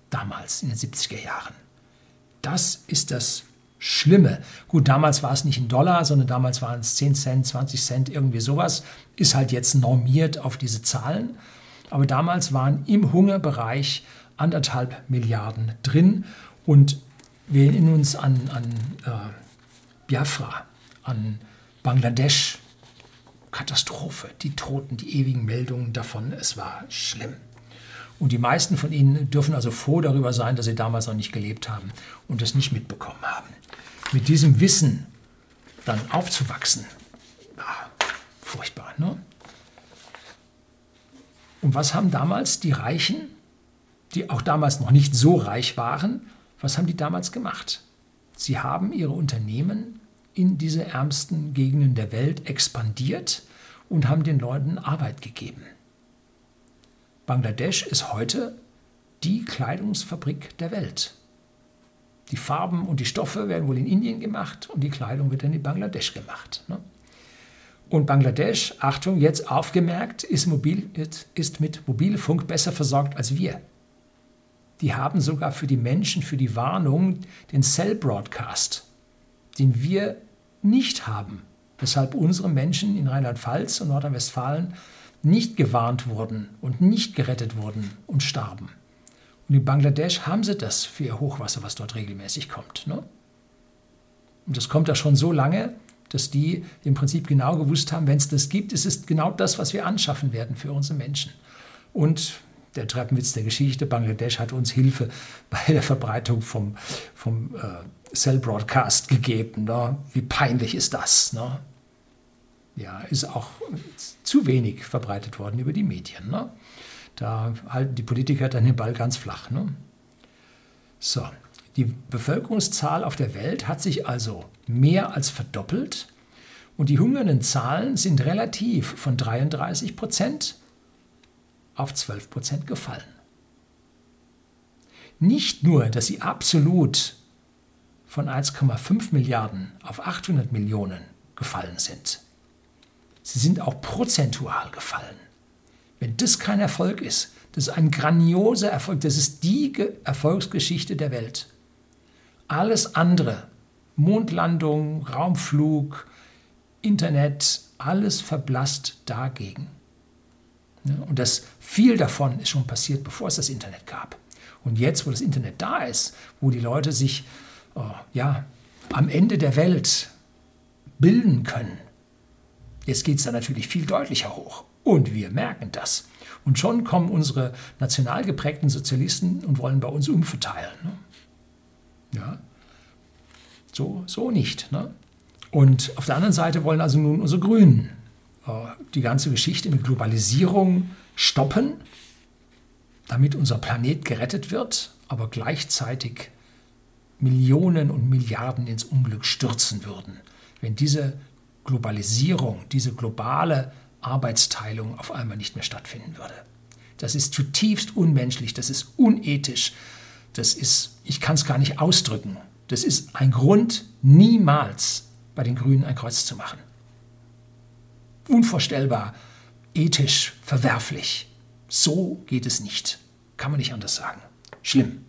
damals in den 70er Jahren. Das ist das Schlimme. Gut, damals war es nicht ein Dollar, sondern damals waren es 10 Cent, 20 Cent, irgendwie sowas. Ist halt jetzt normiert auf diese Zahlen. Aber damals waren im Hungerbereich anderthalb Milliarden drin. Und wir erinnern uns an, an äh, Biafra, an Bangladesch. Katastrophe, die Toten, die ewigen Meldungen davon. Es war schlimm. Und die meisten von ihnen dürfen also froh darüber sein, dass sie damals noch nicht gelebt haben und es nicht mitbekommen haben mit diesem Wissen dann aufzuwachsen, ah, furchtbar. Ne? Und was haben damals die Reichen, die auch damals noch nicht so reich waren, was haben die damals gemacht? Sie haben ihre Unternehmen in diese ärmsten Gegenden der Welt expandiert und haben den Leuten Arbeit gegeben. Bangladesch ist heute die Kleidungsfabrik der Welt. Die Farben und die Stoffe werden wohl in Indien gemacht und die Kleidung wird dann in Bangladesch gemacht. Ne? Und Bangladesch, Achtung, jetzt aufgemerkt, ist, mobil, ist mit Mobilfunk besser versorgt als wir. Die haben sogar für die Menschen, für die Warnung den Cell Broadcast, den wir nicht haben, weshalb unsere Menschen in Rheinland-Pfalz und Nordrhein-Westfalen nicht gewarnt wurden und nicht gerettet wurden und starben. Und in Bangladesch haben sie das für ihr Hochwasser, was dort regelmäßig kommt. Ne? Und das kommt da schon so lange, dass die im Prinzip genau gewusst haben, wenn es das gibt, ist es genau das, was wir anschaffen werden für unsere Menschen. Und der Treppenwitz der Geschichte, Bangladesch hat uns Hilfe <laughs> bei der Verbreitung vom, vom äh, Cell Broadcast gegeben. Ne? Wie peinlich ist das? Ne? Ja, ist auch zu wenig verbreitet worden über die Medien. Ne? Da halten die Politiker dann den Ball ganz flach. Ne? So, die Bevölkerungszahl auf der Welt hat sich also mehr als verdoppelt und die hungernden Zahlen sind relativ von 33 Prozent auf 12 Prozent gefallen. Nicht nur, dass sie absolut von 1,5 Milliarden auf 800 Millionen gefallen sind, sie sind auch prozentual gefallen. Wenn das kein Erfolg ist, das ist ein grandioser Erfolg, das ist die Erfolgsgeschichte der Welt. Alles andere, Mondlandung, Raumflug, Internet, alles verblasst dagegen. Und das viel davon ist schon passiert, bevor es das Internet gab. Und jetzt, wo das Internet da ist, wo die Leute sich äh, ja, am Ende der Welt bilden können, jetzt geht es da natürlich viel deutlicher hoch. Und wir merken das. Und schon kommen unsere national geprägten Sozialisten und wollen bei uns umverteilen. Ne? Ja, so, so nicht. Ne? Und auf der anderen Seite wollen also nun unsere Grünen äh, die ganze Geschichte mit Globalisierung stoppen, damit unser Planet gerettet wird, aber gleichzeitig Millionen und Milliarden ins Unglück stürzen würden, wenn diese Globalisierung, diese globale Arbeitsteilung auf einmal nicht mehr stattfinden würde. Das ist zutiefst unmenschlich, das ist unethisch, das ist, ich kann es gar nicht ausdrücken. Das ist ein Grund, niemals bei den Grünen ein Kreuz zu machen. Unvorstellbar, ethisch verwerflich. So geht es nicht. Kann man nicht anders sagen. Schlimm.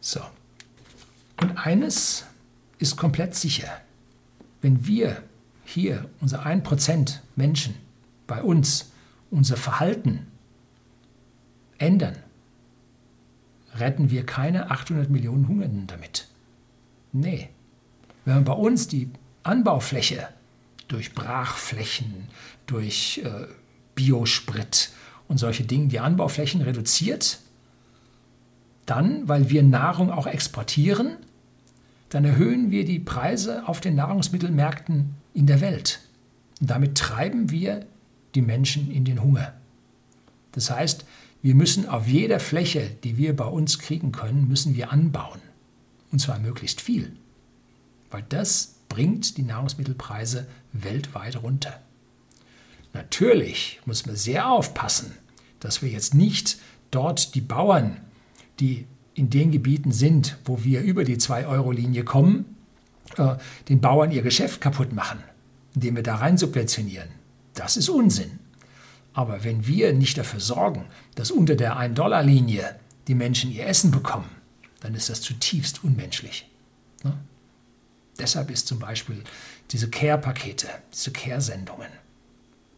So. Und eines ist komplett sicher. Wenn wir hier, unser 1% Menschen, bei uns, unser Verhalten ändern, retten wir keine 800 Millionen Hungernden damit. Nee. Wenn man bei uns die Anbaufläche durch Brachflächen, durch äh, Biosprit und solche Dinge, die Anbauflächen reduziert, dann, weil wir Nahrung auch exportieren, dann erhöhen wir die Preise auf den Nahrungsmittelmärkten in der Welt. Und damit treiben wir die Menschen in den Hunger. Das heißt, wir müssen auf jeder Fläche, die wir bei uns kriegen können, müssen wir anbauen. Und zwar möglichst viel. Weil das bringt die Nahrungsmittelpreise weltweit runter. Natürlich muss man sehr aufpassen, dass wir jetzt nicht dort die Bauern, die in den Gebieten sind, wo wir über die 2-Euro-Linie kommen, äh, den Bauern ihr Geschäft kaputt machen, indem wir da rein subventionieren. Das ist Unsinn. Aber wenn wir nicht dafür sorgen, dass unter der 1-Dollar-Linie die Menschen ihr Essen bekommen, dann ist das zutiefst unmenschlich. Ne? Deshalb ist zum Beispiel diese Care-Pakete, diese Care-Sendungen,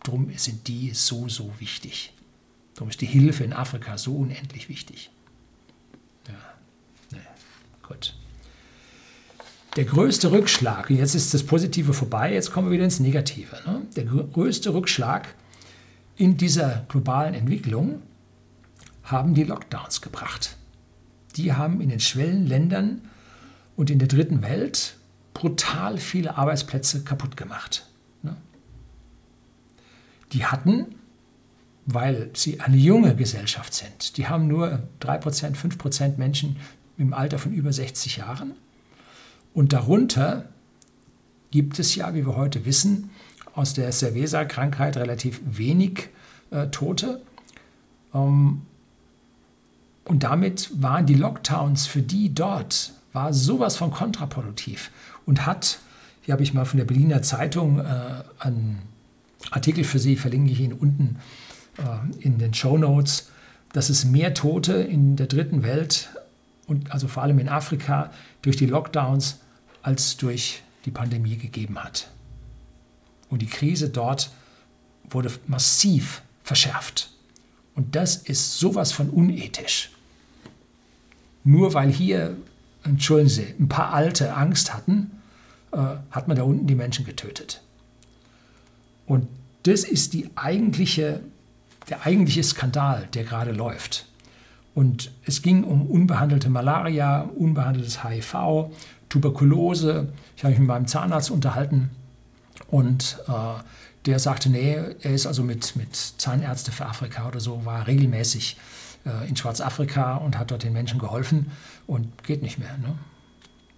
darum sind die so, so wichtig. Darum ist die Hilfe in Afrika so unendlich wichtig. Gut. Der größte Rückschlag, jetzt ist das Positive vorbei, jetzt kommen wir wieder ins Negative. Ne? Der größte Rückschlag in dieser globalen Entwicklung haben die Lockdowns gebracht. Die haben in den Schwellenländern und in der dritten Welt brutal viele Arbeitsplätze kaputt gemacht. Ne? Die hatten, weil sie eine junge Gesellschaft sind, die haben nur 3%, 5% Menschen im Alter von über 60 Jahren. Und darunter gibt es ja, wie wir heute wissen, aus der Cerveza-Krankheit relativ wenig äh, Tote. Ähm, und damit waren die Lockdowns für die dort war sowas von kontraproduktiv und hat, hier habe ich mal von der Berliner Zeitung äh, einen Artikel für Sie, verlinke ich Ihnen unten äh, in den Show Notes, dass es mehr Tote in der dritten Welt und also vor allem in Afrika durch die Lockdowns als durch die Pandemie gegeben hat. Und die Krise dort wurde massiv verschärft. Und das ist sowas von unethisch. Nur weil hier entschuldigen Sie, ein paar Alte Angst hatten, äh, hat man da unten die Menschen getötet. Und das ist die eigentliche, der eigentliche Skandal, der gerade läuft. Und es ging um unbehandelte Malaria, unbehandeltes HIV, Tuberkulose. Ich habe mich mit meinem Zahnarzt unterhalten und äh, der sagte, nee, er ist also mit, mit Zahnärzte für Afrika oder so, war regelmäßig äh, in Schwarzafrika und hat dort den Menschen geholfen und geht nicht mehr. Ne?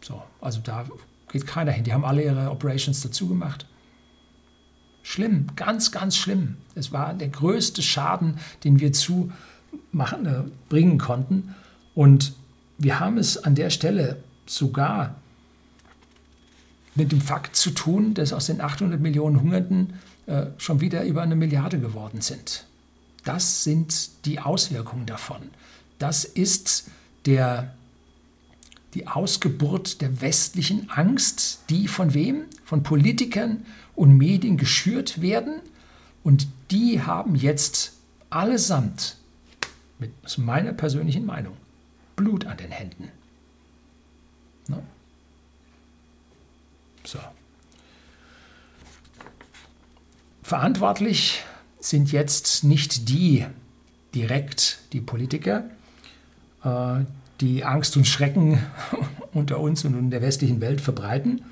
So, also da geht keiner hin. Die haben alle ihre Operations dazu gemacht. Schlimm, ganz, ganz schlimm. Es war der größte Schaden, den wir zu machen, äh, bringen konnten. Und wir haben es an der Stelle sogar mit dem Fakt zu tun, dass aus den 800 Millionen Hungernden äh, schon wieder über eine Milliarde geworden sind. Das sind die Auswirkungen davon. Das ist der, die Ausgeburt der westlichen Angst, die von wem? Von Politikern und Medien geschürt werden, Und die haben jetzt allesamt, mit meiner persönlichen Meinung, Blut an den Händen. Ne? So. Verantwortlich sind jetzt nicht die direkt die Politiker, äh, die Angst und Schrecken <laughs> unter uns und in der westlichen Welt verbreiten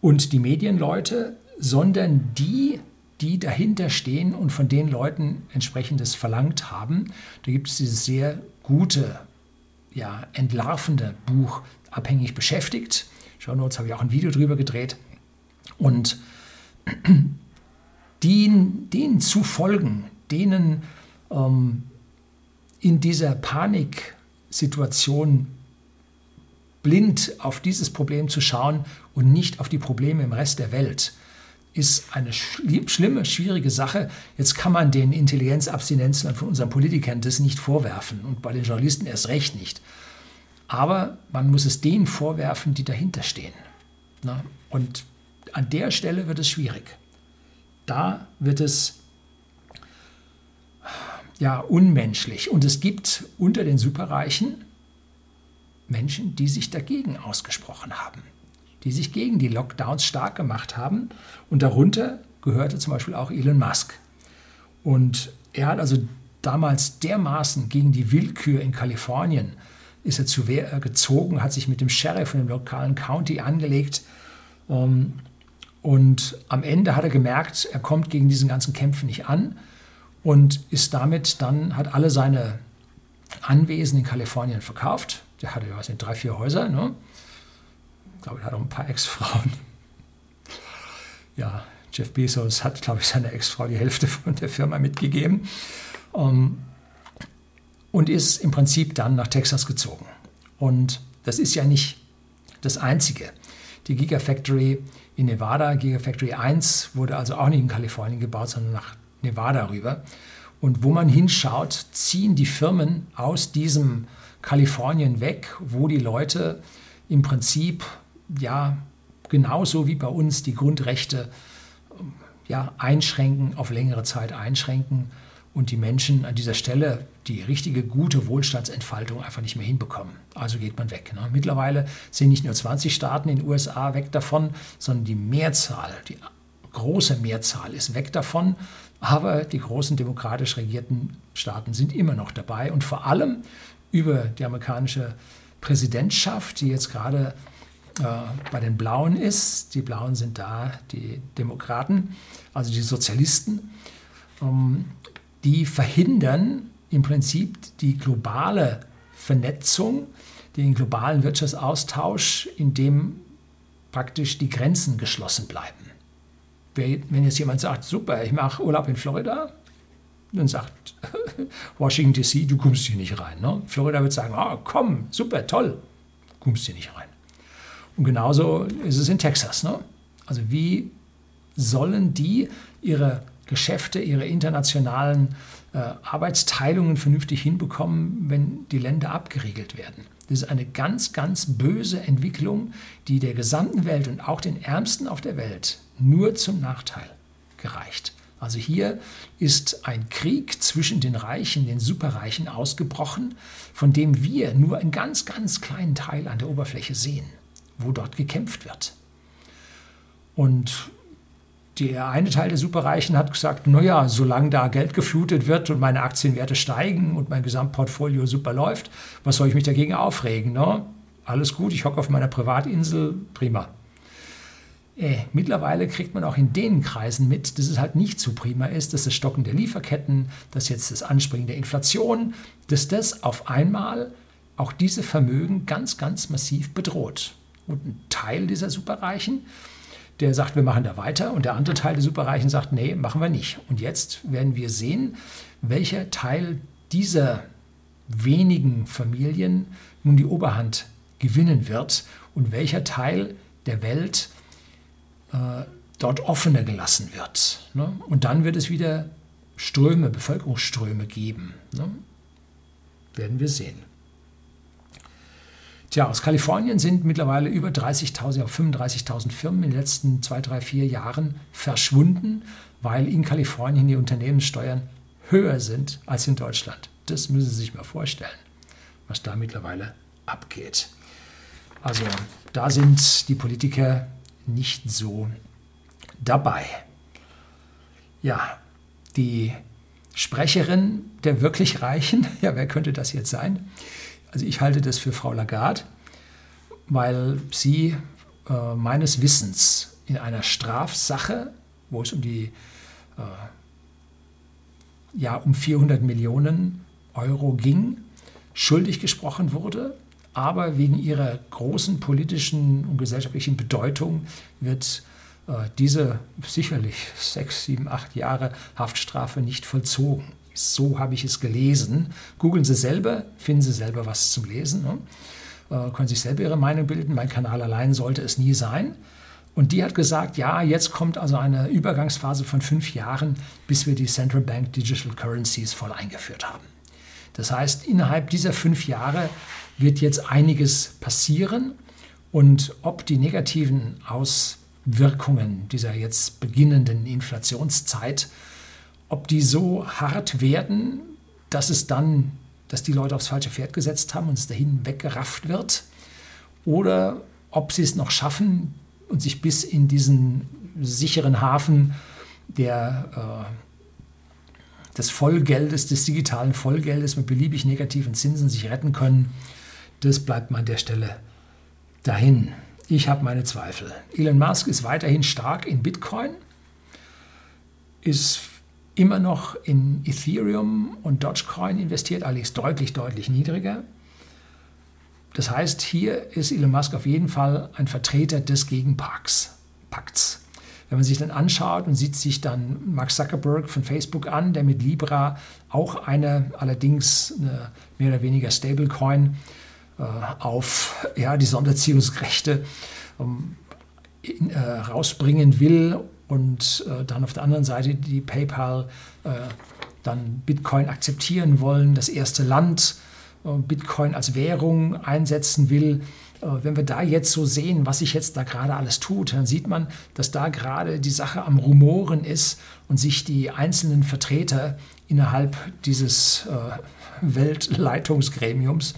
und die Medienleute, sondern die, die dahinter stehen und von den Leuten entsprechendes verlangt haben. Da gibt es dieses sehr gute, ja, entlarvende Buch Abhängig beschäftigt. Wir uns, habe ich auch ein Video drüber gedreht. Und <clears throat> denen, denen zu folgen, denen ähm, in dieser Paniksituation blind auf dieses Problem zu schauen und nicht auf die Probleme im Rest der Welt, ist eine schlimme, schwierige Sache. Jetzt kann man den Intelligenzabstinenzlern von unseren Politikern das nicht vorwerfen und bei den Journalisten erst recht nicht. Aber man muss es denen vorwerfen, die dahinter stehen. Und an der Stelle wird es schwierig. Da wird es ja unmenschlich. Und es gibt unter den Superreichen Menschen, die sich dagegen ausgesprochen haben, die sich gegen die Lockdowns stark gemacht haben. Und darunter gehörte zum Beispiel auch Elon Musk. Und er hat also damals dermaßen gegen die Willkür in Kalifornien ist er zu Wehr äh, gezogen, hat sich mit dem Sheriff von dem lokalen County angelegt. Ähm, und am Ende hat er gemerkt, er kommt gegen diesen ganzen Kämpfen nicht an und ist damit dann, hat alle seine Anwesen in Kalifornien verkauft der hatte, ja, weiß nicht, drei, vier Häuser. Ne? Ich glaube, er hat auch ein paar Ex-Frauen. Ja, Jeff Bezos hat, glaube ich, seiner Ex-Frau die Hälfte von der Firma mitgegeben. Ähm, und ist im Prinzip dann nach Texas gezogen. Und das ist ja nicht das Einzige. Die Gigafactory in Nevada, Gigafactory 1, wurde also auch nicht in Kalifornien gebaut, sondern nach Nevada rüber. Und wo man hinschaut, ziehen die Firmen aus diesem Kalifornien weg, wo die Leute im Prinzip ja genauso wie bei uns die Grundrechte ja, einschränken, auf längere Zeit einschränken und die Menschen an dieser Stelle die richtige, gute Wohlstandsentfaltung einfach nicht mehr hinbekommen. Also geht man weg. Ne? Mittlerweile sind nicht nur 20 Staaten in den USA weg davon, sondern die Mehrzahl, die große Mehrzahl ist weg davon. Aber die großen demokratisch regierten Staaten sind immer noch dabei und vor allem über die amerikanische Präsidentschaft, die jetzt gerade bei den Blauen ist. Die Blauen sind da die Demokraten, also die Sozialisten. Ähm, die verhindern im Prinzip die globale Vernetzung, den globalen Wirtschaftsaustausch, in dem praktisch die Grenzen geschlossen bleiben. Wenn jetzt jemand sagt, super, ich mache Urlaub in Florida, dann sagt <laughs> Washington DC, du kommst hier nicht rein. Ne? Florida wird sagen, oh, komm, super, toll, kommst hier nicht rein. Und genauso ist es in Texas. Ne? Also wie sollen die ihre Geschäfte, ihre internationalen äh, Arbeitsteilungen vernünftig hinbekommen, wenn die Länder abgeriegelt werden? Das ist eine ganz, ganz böse Entwicklung, die der gesamten Welt und auch den Ärmsten auf der Welt nur zum Nachteil gereicht. Also hier ist ein Krieg zwischen den Reichen, den Superreichen ausgebrochen, von dem wir nur einen ganz, ganz kleinen Teil an der Oberfläche sehen, wo dort gekämpft wird. Und der eine Teil der Superreichen hat gesagt, naja, solange da Geld geflutet wird und meine Aktienwerte steigen und mein Gesamtportfolio super läuft, was soll ich mich dagegen aufregen? Ne? Alles gut, ich hocke auf meiner Privatinsel, prima. Äh, mittlerweile kriegt man auch in den Kreisen mit, dass es halt nicht so prima ist, dass das Stocken der Lieferketten, dass jetzt das Anspringen der Inflation, dass das auf einmal auch diese Vermögen ganz, ganz massiv bedroht. Und ein Teil dieser Superreichen, der sagt, wir machen da weiter, und der andere Teil der Superreichen sagt, nee, machen wir nicht. Und jetzt werden wir sehen, welcher Teil dieser wenigen Familien nun die Oberhand gewinnen wird und welcher Teil der Welt äh, dort offener gelassen wird. Ne? Und dann wird es wieder Ströme, Bevölkerungsströme geben. Ne? Werden wir sehen. Tja, aus Kalifornien sind mittlerweile über 30.000, 35.000 Firmen in den letzten zwei, drei, vier Jahren verschwunden, weil in Kalifornien die Unternehmenssteuern höher sind als in Deutschland. Das müssen Sie sich mal vorstellen, was da mittlerweile abgeht. Also da sind die Politiker nicht so dabei. Ja, die Sprecherin der wirklich Reichen, <laughs> ja, wer könnte das jetzt sein? Also ich halte das für Frau Lagarde, weil sie äh, meines Wissens in einer Strafsache, wo es um die äh, ja um 400 Millionen Euro ging, schuldig gesprochen wurde. Aber wegen ihrer großen politischen und gesellschaftlichen Bedeutung wird äh, diese sicherlich sechs, sieben, acht Jahre Haftstrafe nicht vollzogen. So habe ich es gelesen. Googeln Sie selber, finden Sie selber was zum Lesen. Ne? Äh, können sich selber Ihre Meinung bilden. Mein Kanal allein sollte es nie sein. Und die hat gesagt, ja, jetzt kommt also eine Übergangsphase von fünf Jahren, bis wir die Central Bank Digital Currencies voll eingeführt haben. Das heißt, innerhalb dieser fünf Jahre wird jetzt einiges passieren. Und ob die negativen Auswirkungen dieser jetzt beginnenden Inflationszeit ob die so hart werden, dass es dann, dass die Leute aufs falsche Pferd gesetzt haben und es dahin weggerafft wird, oder ob sie es noch schaffen und sich bis in diesen sicheren Hafen der, äh, des Vollgeldes, des digitalen Vollgeldes mit beliebig negativen Zinsen sich retten können, das bleibt mir an der Stelle dahin. Ich habe meine Zweifel. Elon Musk ist weiterhin stark in Bitcoin, ist immer noch in Ethereum und Dogecoin investiert, allerdings deutlich, deutlich niedriger. Das heißt, hier ist Elon Musk auf jeden Fall ein Vertreter des Gegenpakts. Pakts. Wenn man sich dann anschaut und sieht sich dann Mark Zuckerberg von Facebook an, der mit Libra auch eine, allerdings eine mehr oder weniger Stablecoin äh, auf ja, die Sonderziehungsrechte ähm, in, äh, rausbringen will und äh, dann auf der anderen Seite die PayPal äh, dann Bitcoin akzeptieren wollen, das erste Land äh, Bitcoin als Währung einsetzen will. Äh, wenn wir da jetzt so sehen, was sich jetzt da gerade alles tut, dann sieht man, dass da gerade die Sache am Rumoren ist und sich die einzelnen Vertreter innerhalb dieses äh, Weltleitungsgremiums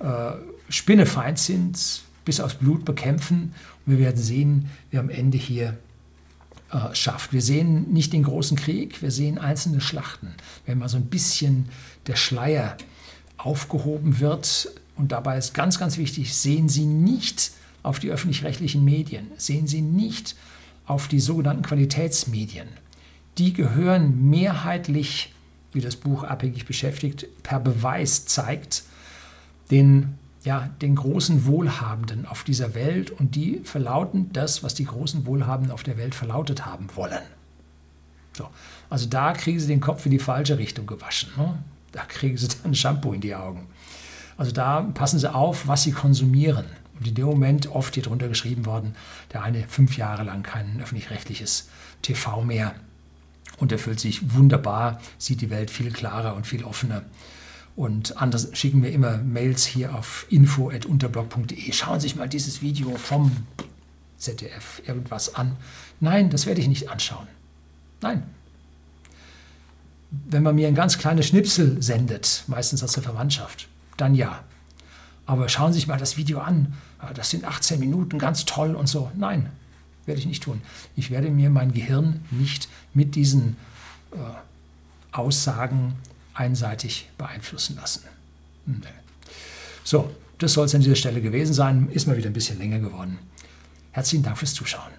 äh, Spinnefeind sind, bis aufs Blut bekämpfen. Und wir werden sehen, wer am Ende hier äh, schafft. Wir sehen nicht den großen Krieg, wir sehen einzelne Schlachten. Wenn mal so ein bisschen der Schleier aufgehoben wird, und dabei ist ganz, ganz wichtig, sehen Sie nicht auf die öffentlich-rechtlichen Medien, sehen Sie nicht auf die sogenannten Qualitätsmedien. Die gehören mehrheitlich, wie das Buch abhängig beschäftigt, per Beweis zeigt, den ja, den großen Wohlhabenden auf dieser Welt und die verlauten das, was die großen Wohlhabenden auf der Welt verlautet haben wollen. So. Also da kriegen sie den Kopf in die falsche Richtung gewaschen. Ne? Da kriegen sie <laughs> dann Shampoo in die Augen. Also da passen sie auf, was sie konsumieren. Und in dem Moment oft hier drunter geschrieben worden, der eine fünf Jahre lang kein öffentlich-rechtliches TV mehr und er fühlt sich wunderbar, sieht die Welt viel klarer und viel offener. Und anders schicken wir immer Mails hier auf info.unterblog.de. Schauen Sie sich mal dieses Video vom ZDF irgendwas an. Nein, das werde ich nicht anschauen. Nein. Wenn man mir ein ganz kleines Schnipsel sendet, meistens aus der Verwandtschaft, dann ja. Aber schauen Sie sich mal das Video an. Ah, das sind 18 Minuten, ganz toll und so. Nein, werde ich nicht tun. Ich werde mir mein Gehirn nicht mit diesen äh, Aussagen einseitig beeinflussen lassen. Hm, so, das soll es an dieser Stelle gewesen sein. Ist mal wieder ein bisschen länger geworden. Herzlichen Dank fürs Zuschauen.